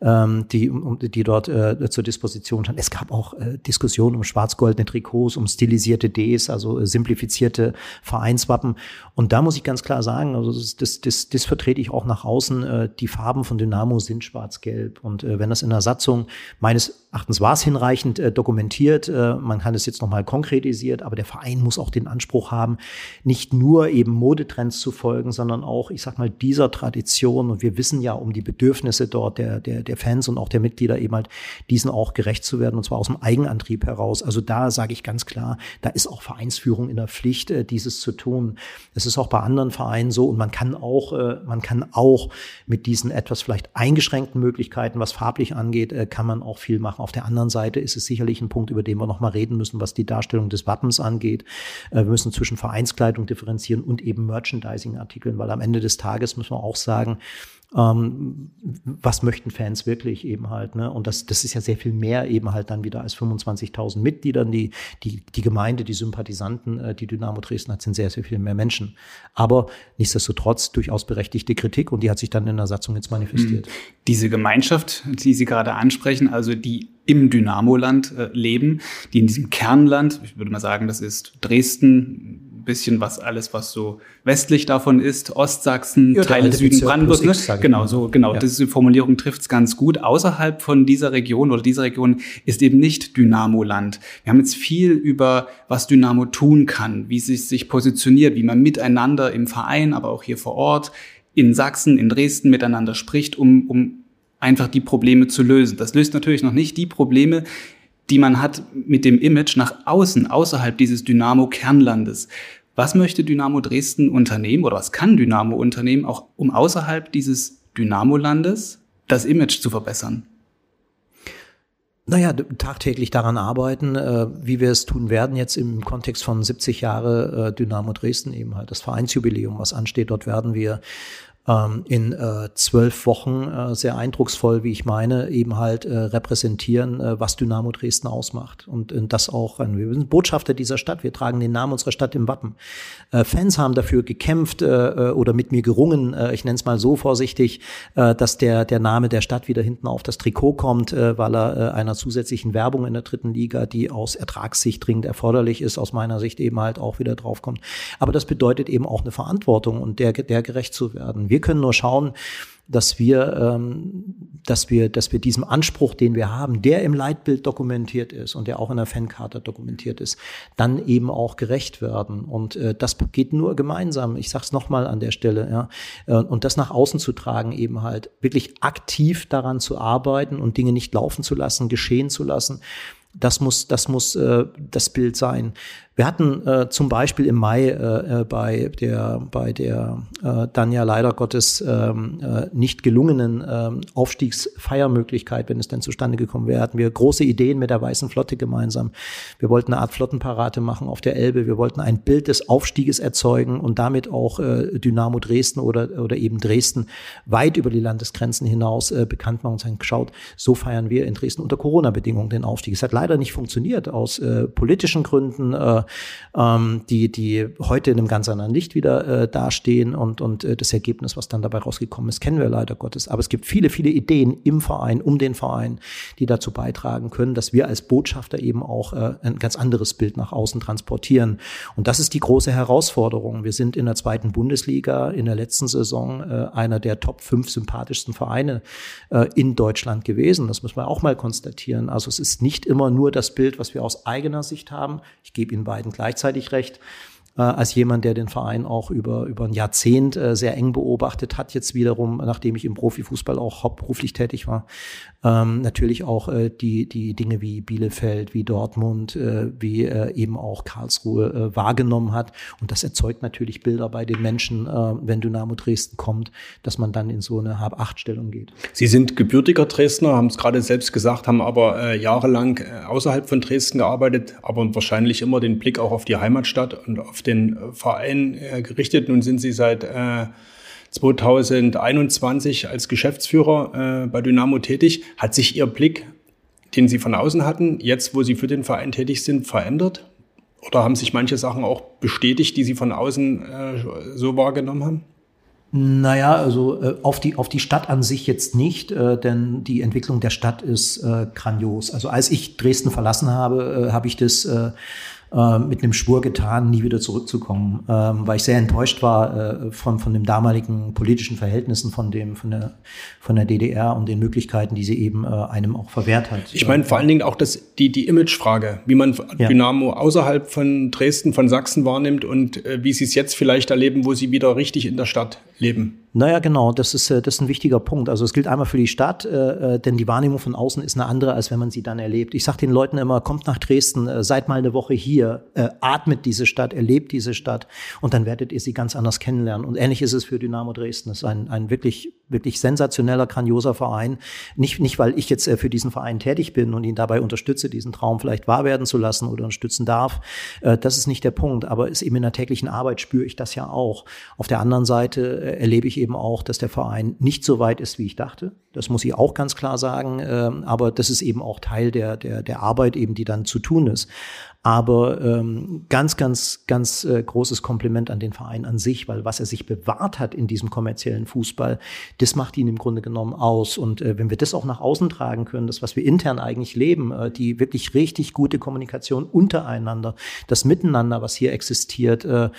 ähm, die, um, die dort äh, zur Disposition stand. Es gab auch äh, Diskussionen um schwarz-goldene Trikots, um stilisierte Ds, also äh, simplifizierte Vereinswappen. Und da muss ich ganz klar sagen, also das, das, das, das vertrete ich auch nach außen. Äh, die Farben von Dynamo sind schwarz-gelb. Und äh, wenn das in der Satzung meines Erachtens war es hinreichend, hinreichend äh, dokumentiert. Äh, man kann es jetzt nochmal konkretisiert, aber der Verein muss auch den Anspruch haben, nicht nur eben Modetrends zu folgen, sondern auch, ich sag mal, dieser Tradition. Und wir wissen ja um die Bedürfnisse dort der, der, der Fans und auch der Mitglieder eben halt, diesen auch gerecht zu werden und zwar aus dem Eigenantrieb heraus. Also da sage ich ganz klar, da ist auch Vereinsführung in der Pflicht, äh, dieses zu tun. Es ist auch bei anderen Vereinen so und man kann auch, äh, man kann auch mit diesen etwas vielleicht eingeschränkten Möglichkeiten, was farblich angeht, äh, kann man auch viel machen. Auf der anderen Seite ist es sicherlich ein Punkt, über den wir noch mal reden müssen, was die Darstellung des Wappens angeht. Äh, wir müssen zwischen Vereinskleidung differenzieren und eben Merchandising-Artikeln, weil am Ende des Tages müssen wir auch sagen, ähm, was möchten Fans wirklich eben halt. Ne? Und das, das ist ja sehr viel mehr eben halt dann wieder als 25.000 Mitgliedern. Die, die, die Gemeinde, die Sympathisanten, äh, die Dynamo Dresden hat, sind sehr, sehr viel mehr Menschen. Aber nichtsdestotrotz durchaus berechtigte Kritik und die hat sich dann in der Satzung jetzt manifestiert. Hm. Diese Gemeinschaft, die Sie gerade ansprechen, also die im Dynamoland äh, leben, die in diesem Kernland, ich würde mal sagen, das ist Dresden, bisschen was alles, was so westlich davon ist, Ostsachsen, ja, Teile Süden Bezirk Brandenburg. Ne? Genau, so, genau. Ja. Diese Formulierung trifft es ganz gut. Außerhalb von dieser Region oder dieser Region ist eben nicht Dynamo-Land. Wir haben jetzt viel über, was Dynamo tun kann, wie sie sich positioniert, wie man miteinander im Verein, aber auch hier vor Ort in Sachsen, in Dresden miteinander spricht, um, um einfach die Probleme zu lösen. Das löst natürlich noch nicht die Probleme, die man hat mit dem Image nach außen, außerhalb dieses Dynamo-Kernlandes. Was möchte Dynamo Dresden unternehmen oder was kann Dynamo unternehmen, auch um außerhalb dieses Dynamo-Landes das Image zu verbessern? Naja, tagtäglich daran arbeiten, äh, wie wir es tun werden, jetzt im Kontext von 70 Jahre äh, Dynamo Dresden eben halt, das Vereinsjubiläum, was ansteht. Dort werden wir ähm, in äh, zwölf Wochen äh, sehr eindrucksvoll, wie ich meine, eben halt äh, repräsentieren, äh, was Dynamo Dresden ausmacht. Und äh, das auch, wir sind Botschafter dieser Stadt, wir tragen den Namen unserer Stadt im Wappen. Äh, Fans haben dafür gekämpft äh, äh oder mit mir gerungen, äh, ich nenne es mal so vorsichtig, äh, dass der, der Name der Stadt wieder hinten auf das Trikot kommt, äh, weil er äh, einer zusätzlichen Werbung in der dritten Liga, die aus Ertragssicht dringend erforderlich ist, aus meiner Sicht eben halt auch wieder draufkommt. Aber das bedeutet eben auch eine Verantwortung und der, der gerecht zu werden. Wir können nur schauen, dass wir, ähm, dass wir, dass wir diesem Anspruch, den wir haben, der im Leitbild dokumentiert ist und der auch in der Fankarte dokumentiert ist, dann eben auch gerecht werden. Und äh, das geht nur gemeinsam. Ich sage es nochmal an der Stelle. Ja, äh, und das nach außen zu tragen, eben halt wirklich aktiv daran zu arbeiten und Dinge nicht laufen zu lassen, geschehen zu lassen. Das muss, das muss äh, das Bild sein. Wir hatten äh, zum Beispiel im Mai äh, äh, bei der, bei der äh, dann ja leider Gottes ähm, äh, nicht gelungenen äh, Aufstiegsfeiermöglichkeit, wenn es denn zustande gekommen wäre, hatten wir große Ideen mit der Weißen Flotte gemeinsam. Wir wollten eine Art Flottenparade machen auf der Elbe. Wir wollten ein Bild des Aufstieges erzeugen und damit auch äh, Dynamo Dresden oder, oder eben Dresden weit über die Landesgrenzen hinaus äh, bekannt machen und sagen, geschaut, so feiern wir in Dresden unter Corona-Bedingungen den Aufstieg. Es hat leider nicht funktioniert aus äh, politischen Gründen, äh, ähm, die, die heute in einem ganz anderen Licht wieder äh, dastehen und, und äh, das Ergebnis, was dann dabei rausgekommen ist, kennen wir leider Gottes. Aber es gibt viele, viele Ideen im Verein, um den Verein, die dazu beitragen können, dass wir als Botschafter eben auch äh, ein ganz anderes Bild nach außen transportieren. Und das ist die große Herausforderung. Wir sind in der zweiten Bundesliga in der letzten Saison äh, einer der Top fünf sympathischsten Vereine äh, in Deutschland gewesen. Das muss man auch mal konstatieren. Also es ist nicht immer nur das Bild, was wir aus eigener Sicht haben. Ich gebe Ihnen beiden gleichzeitig recht äh, als jemand, der den Verein auch über, über ein Jahrzehnt äh, sehr eng beobachtet hat, jetzt wiederum, nachdem ich im Profifußball auch hauptberuflich tätig war, ähm, natürlich auch äh, die, die Dinge wie Bielefeld, wie Dortmund, äh, wie äh, eben auch Karlsruhe äh, wahrgenommen hat. Und das erzeugt natürlich Bilder bei den Menschen, äh, wenn Dynamo Dresden kommt, dass man dann in so eine Hab-Acht-Stellung geht. Sie sind gebürtiger Dresdner, haben es gerade selbst gesagt, haben aber äh, jahrelang äh, außerhalb von Dresden gearbeitet, aber wahrscheinlich immer den Blick auch auf die Heimatstadt und auf den Verein äh, gerichtet. Nun sind Sie seit äh, 2021 als Geschäftsführer äh, bei Dynamo tätig. Hat sich Ihr Blick, den Sie von außen hatten, jetzt, wo Sie für den Verein tätig sind, verändert? Oder haben sich manche Sachen auch bestätigt, die Sie von außen äh, so wahrgenommen haben? Naja, also äh, auf, die, auf die Stadt an sich jetzt nicht, äh, denn die Entwicklung der Stadt ist äh, grandios. Also als ich Dresden verlassen habe, äh, habe ich das äh, äh, mit einem Schwur getan, nie wieder zurückzukommen, ähm, weil ich sehr enttäuscht war äh, von, von den damaligen politischen Verhältnissen von, dem, von, der, von der DDR und den Möglichkeiten, die sie eben äh, einem auch verwehrt hat. Ich meine vor allen Dingen auch das, die, die Imagefrage, wie man ja. Dynamo außerhalb von Dresden, von Sachsen wahrnimmt und äh, wie sie es jetzt vielleicht erleben, wo sie wieder richtig in der Stadt leben. Naja, genau, das ist, äh, das ist ein wichtiger Punkt. Also es gilt einmal für die Stadt, äh, äh, denn die Wahrnehmung von außen ist eine andere, als wenn man sie dann erlebt. Ich sage den Leuten immer, kommt nach Dresden, äh, seid mal eine Woche hier, äh, atmet diese Stadt, erlebt diese Stadt und dann werdet ihr sie ganz anders kennenlernen. Und ähnlich ist es für Dynamo Dresden. Es ist ein, ein wirklich, wirklich sensationeller, grandioser Verein. Nicht, nicht, weil ich jetzt äh, für diesen Verein tätig bin und ihn dabei unterstütze, diesen Traum vielleicht wahr werden zu lassen oder unterstützen darf. Das ist nicht der Punkt. Aber ist eben in der täglichen Arbeit spüre ich das ja auch. Auf der anderen Seite erlebe ich eben auch, dass der Verein nicht so weit ist, wie ich dachte. Das muss ich auch ganz klar sagen. Ähm, aber das ist eben auch Teil der, der, der Arbeit eben, die dann zu tun ist. Aber ähm, ganz, ganz, ganz äh, großes Kompliment an den Verein an sich, weil was er sich bewahrt hat in diesem kommerziellen Fußball, das macht ihn im Grunde genommen aus. Und äh, wenn wir das auch nach außen tragen können, das, was wir intern eigentlich leben, äh, die wirklich richtig gute Kommunikation untereinander, das Miteinander, was hier existiert, äh,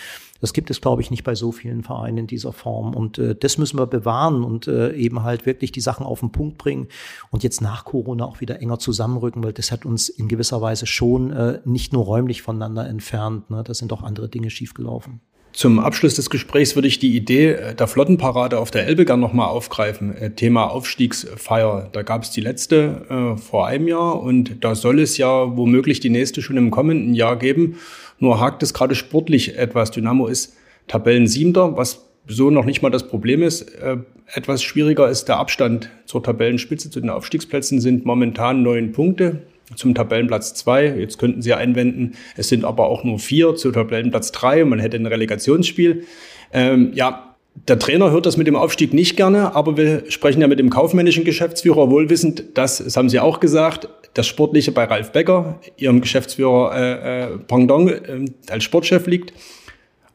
das gibt es, glaube ich, nicht bei so vielen Vereinen in dieser Form. Und äh, das müssen wir bewahren und äh, eben halt wirklich die Sachen auf den Punkt bringen und jetzt nach Corona auch wieder enger zusammenrücken, weil das hat uns in gewisser Weise schon äh, nicht nur räumlich voneinander entfernt. Ne? Da sind auch andere Dinge schiefgelaufen. Zum Abschluss des Gesprächs würde ich die Idee äh, der Flottenparade auf der Elbe gerne nochmal aufgreifen. Äh, Thema Aufstiegsfeier. Da gab es die letzte äh, vor einem Jahr und da soll es ja womöglich die nächste schon im kommenden Jahr geben. Nur hakt es gerade sportlich etwas. Dynamo ist Tabellensiebter, was so noch nicht mal das Problem ist. Äh, etwas schwieriger ist der Abstand zur Tabellenspitze, zu den Aufstiegsplätzen sind momentan neun Punkte zum Tabellenplatz zwei. Jetzt könnten Sie einwenden, es sind aber auch nur vier zu Tabellenplatz drei und man hätte ein Relegationsspiel. Ähm, ja, Der Trainer hört das mit dem Aufstieg nicht gerne, aber wir sprechen ja mit dem kaufmännischen Geschäftsführer wohlwissend, dass, das haben Sie auch gesagt, das Sportliche bei Ralf Becker, Ihrem Geschäftsführer äh, äh, Pendant, äh, als Sportchef liegt.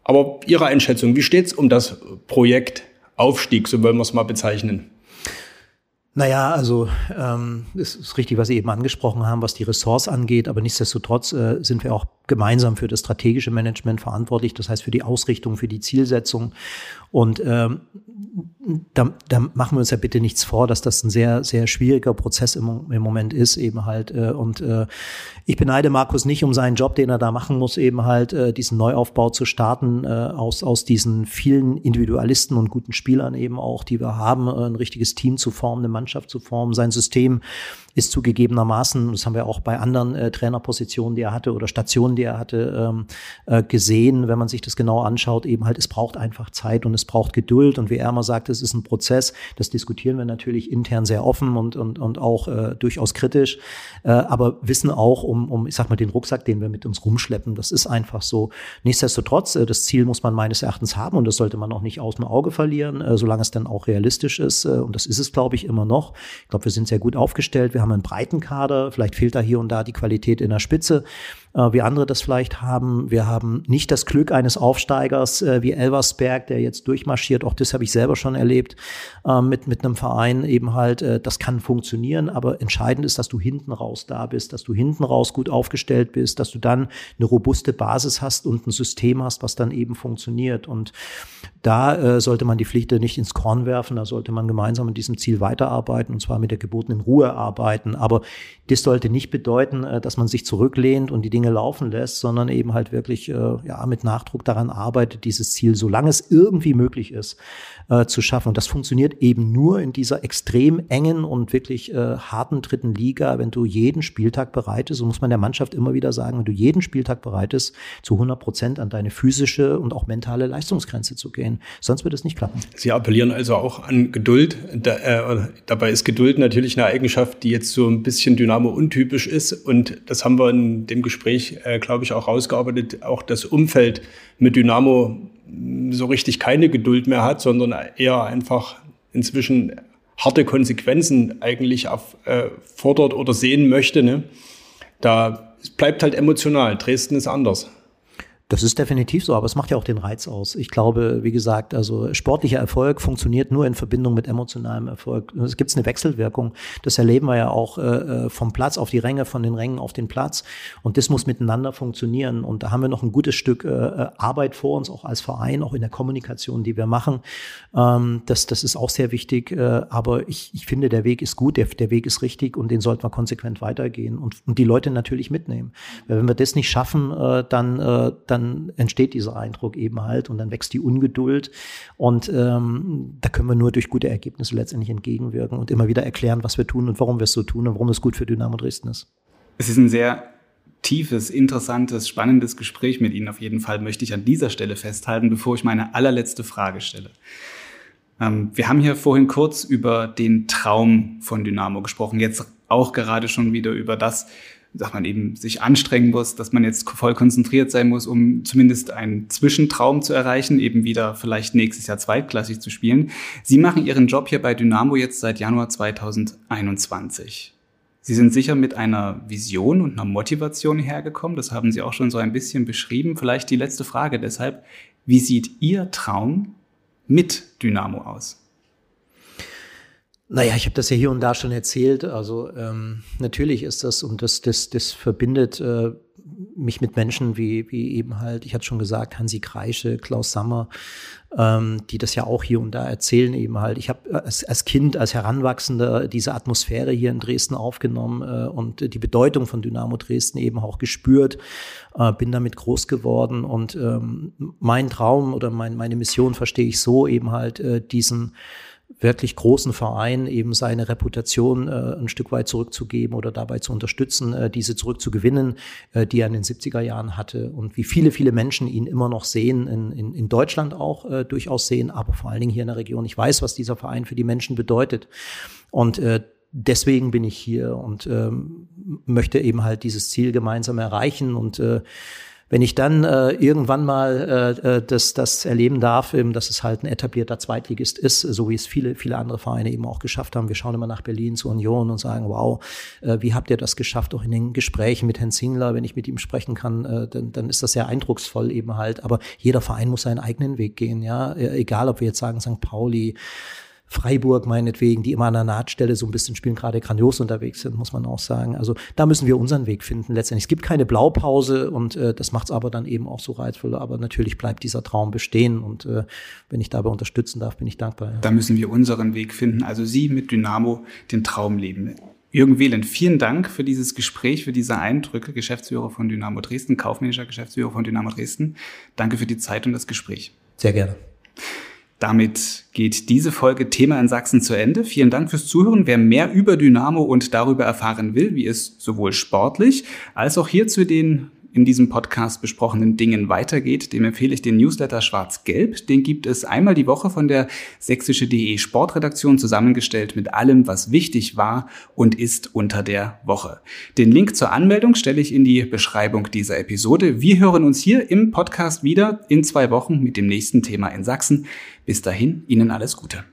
Aber Ihre Einschätzung, wie steht es um das Projekt Aufstieg, so wollen wir es mal bezeichnen? Naja, also ähm, es ist richtig, was Sie eben angesprochen haben, was die Ressorts angeht, aber nichtsdestotrotz äh, sind wir auch gemeinsam für das strategische Management verantwortlich, das heißt für die Ausrichtung, für die Zielsetzung. Und ähm, da, da machen wir uns ja bitte nichts vor, dass das ein sehr, sehr schwieriger Prozess im, im Moment ist, eben halt. Äh, und äh, ich beneide Markus nicht um seinen Job, den er da machen muss, eben halt äh, diesen Neuaufbau zu starten, äh, aus, aus diesen vielen Individualisten und guten Spielern eben auch, die wir haben, äh, ein richtiges Team zu formen, eine Mannschaft zu formen, sein System ist zugegebenermaßen, das haben wir auch bei anderen äh, Trainerpositionen, die er hatte oder Stationen, die er hatte, ähm, äh, gesehen, wenn man sich das genau anschaut, eben halt, es braucht einfach Zeit und es braucht Geduld. Und wie er immer sagt, es ist ein Prozess. Das diskutieren wir natürlich intern sehr offen und, und, und auch äh, durchaus kritisch, äh, aber wissen auch um, um, ich sag mal, den Rucksack, den wir mit uns rumschleppen. Das ist einfach so. Nichtsdestotrotz, äh, das Ziel muss man meines Erachtens haben und das sollte man auch nicht aus dem Auge verlieren, äh, solange es dann auch realistisch ist. Äh, und das ist es, glaube ich, immer noch. Ich glaube, wir sind sehr gut aufgestellt. Wir haben einen breiten Kader. Vielleicht fehlt da hier und da die Qualität in der Spitze äh, wie andere das vielleicht haben. Wir haben nicht das Glück eines Aufsteigers äh, wie Elversberg, der jetzt durchmarschiert. Auch das habe ich selber schon erlebt äh, mit, mit einem Verein eben halt. Äh, das kann funktionieren, aber entscheidend ist, dass du hinten raus da bist, dass du hinten raus gut aufgestellt bist, dass du dann eine robuste Basis hast und ein System hast, was dann eben funktioniert. Und da äh, sollte man die Pflicht nicht ins Korn werfen, da sollte man gemeinsam an diesem Ziel weiterarbeiten und zwar mit der gebotenen Ruhe arbeiten. Aber das sollte nicht bedeuten, äh, dass man sich zurücklehnt und die Dinge laufen lässt, sondern eben halt wirklich äh, ja, mit Nachdruck daran arbeitet, dieses Ziel, solange es irgendwie möglich ist, äh, zu schaffen. Und das funktioniert eben nur in dieser extrem engen und wirklich äh, harten dritten Liga, wenn du jeden Spieltag bereit ist, so muss man der Mannschaft immer wieder sagen, wenn du jeden Spieltag bereit ist, zu 100 Prozent an deine physische und auch mentale Leistungsgrenze zu gehen. Sonst wird es nicht klappen. Sie appellieren also auch an Geduld. Da, äh, dabei ist Geduld natürlich eine Eigenschaft, die jetzt so ein bisschen Dynamo untypisch ist. Und das haben wir in dem Gespräch, äh, glaube ich, auch rausgearbeitet. Auch das Umfeld mit Dynamo so richtig keine Geduld mehr hat, sondern eher einfach inzwischen harte Konsequenzen eigentlich auf, äh, fordert oder sehen möchte. Ne? Da bleibt halt emotional. Dresden ist anders. Das ist definitiv so, aber es macht ja auch den Reiz aus. Ich glaube, wie gesagt, also sportlicher Erfolg funktioniert nur in Verbindung mit emotionalem Erfolg. Es gibt eine Wechselwirkung. Das erleben wir ja auch äh, äh, vom Platz auf die Ränge, von den Rängen auf den Platz. Und das muss miteinander funktionieren. Und da haben wir noch ein gutes Stück äh, äh, Arbeit vor uns, auch als Verein, auch in der Kommunikation, die wir machen. Ähm, das, das ist auch sehr wichtig. Äh, aber ich, ich finde, der Weg ist gut, der, der Weg ist richtig und den sollten wir konsequent weitergehen und, und die Leute natürlich mitnehmen. Weil wenn wir das nicht schaffen, äh, dann, dann dann entsteht dieser Eindruck eben halt und dann wächst die Ungeduld. Und ähm, da können wir nur durch gute Ergebnisse letztendlich entgegenwirken und immer wieder erklären, was wir tun und warum wir es so tun und warum es gut für Dynamo Dresden ist. Es ist ein sehr tiefes, interessantes, spannendes Gespräch mit Ihnen auf jeden Fall, möchte ich an dieser Stelle festhalten, bevor ich meine allerletzte Frage stelle. Ähm, wir haben hier vorhin kurz über den Traum von Dynamo gesprochen, jetzt auch gerade schon wieder über das, dass man eben sich anstrengen muss, dass man jetzt voll konzentriert sein muss, um zumindest einen Zwischentraum zu erreichen, eben wieder vielleicht nächstes Jahr zweitklassig zu spielen. Sie machen Ihren Job hier bei Dynamo jetzt seit Januar 2021. Sie sind sicher mit einer Vision und einer Motivation hergekommen. Das haben Sie auch schon so ein bisschen beschrieben. Vielleicht die letzte Frage deshalb. Wie sieht Ihr Traum mit Dynamo aus? Naja, ich habe das ja hier und da schon erzählt. Also ähm, natürlich ist das und das, das, das verbindet äh, mich mit Menschen wie, wie eben halt, ich hatte schon gesagt, Hansi Kreische, Klaus Sammer, ähm, die das ja auch hier und da erzählen eben halt. Ich habe als, als Kind, als Heranwachsender diese Atmosphäre hier in Dresden aufgenommen äh, und die Bedeutung von Dynamo Dresden eben auch gespürt, äh, bin damit groß geworden und ähm, mein Traum oder mein, meine Mission verstehe ich so eben halt äh, diesen wirklich großen Verein eben seine Reputation äh, ein Stück weit zurückzugeben oder dabei zu unterstützen, äh, diese zurückzugewinnen, äh, die er in den 70er Jahren hatte und wie viele, viele Menschen ihn immer noch sehen, in, in, in Deutschland auch äh, durchaus sehen, aber vor allen Dingen hier in der Region. Ich weiß, was dieser Verein für die Menschen bedeutet. Und äh, deswegen bin ich hier und ähm, möchte eben halt dieses Ziel gemeinsam erreichen und äh, wenn ich dann äh, irgendwann mal äh, äh, das, das erleben darf, eben, dass es halt ein etablierter Zweitligist ist, so wie es viele, viele andere Vereine eben auch geschafft haben. Wir schauen immer nach Berlin zur Union und sagen, wow, äh, wie habt ihr das geschafft? Auch in den Gesprächen mit Herrn Zingler, wenn ich mit ihm sprechen kann, äh, dann, dann ist das sehr eindrucksvoll eben halt. Aber jeder Verein muss seinen eigenen Weg gehen, ja. Äh, egal, ob wir jetzt sagen, St. Pauli, Freiburg meinetwegen, die immer an der Nahtstelle so ein bisschen spielen, gerade grandios unterwegs sind, muss man auch sagen. Also da müssen wir unseren Weg finden letztendlich. Es gibt keine Blaupause und äh, das macht es aber dann eben auch so reizvoll. Aber natürlich bleibt dieser Traum bestehen und äh, wenn ich dabei unterstützen darf, bin ich dankbar. Ja. Da müssen wir unseren Weg finden. Also Sie mit Dynamo den Traum leben. Jürgen Wehlen, vielen Dank für dieses Gespräch, für diese Eindrücke, Geschäftsführer von Dynamo Dresden, kaufmännischer Geschäftsführer von Dynamo Dresden. Danke für die Zeit und das Gespräch. Sehr gerne. Damit geht diese Folge Thema in Sachsen zu Ende. Vielen Dank fürs Zuhören. Wer mehr über Dynamo und darüber erfahren will, wie es sowohl sportlich als auch hier zu den in diesem Podcast besprochenen Dingen weitergeht, dem empfehle ich den Newsletter Schwarz-Gelb. Den gibt es einmal die Woche von der sächsische.de Sportredaktion zusammengestellt mit allem, was wichtig war und ist unter der Woche. Den Link zur Anmeldung stelle ich in die Beschreibung dieser Episode. Wir hören uns hier im Podcast wieder in zwei Wochen mit dem nächsten Thema in Sachsen. Bis dahin, Ihnen alles Gute.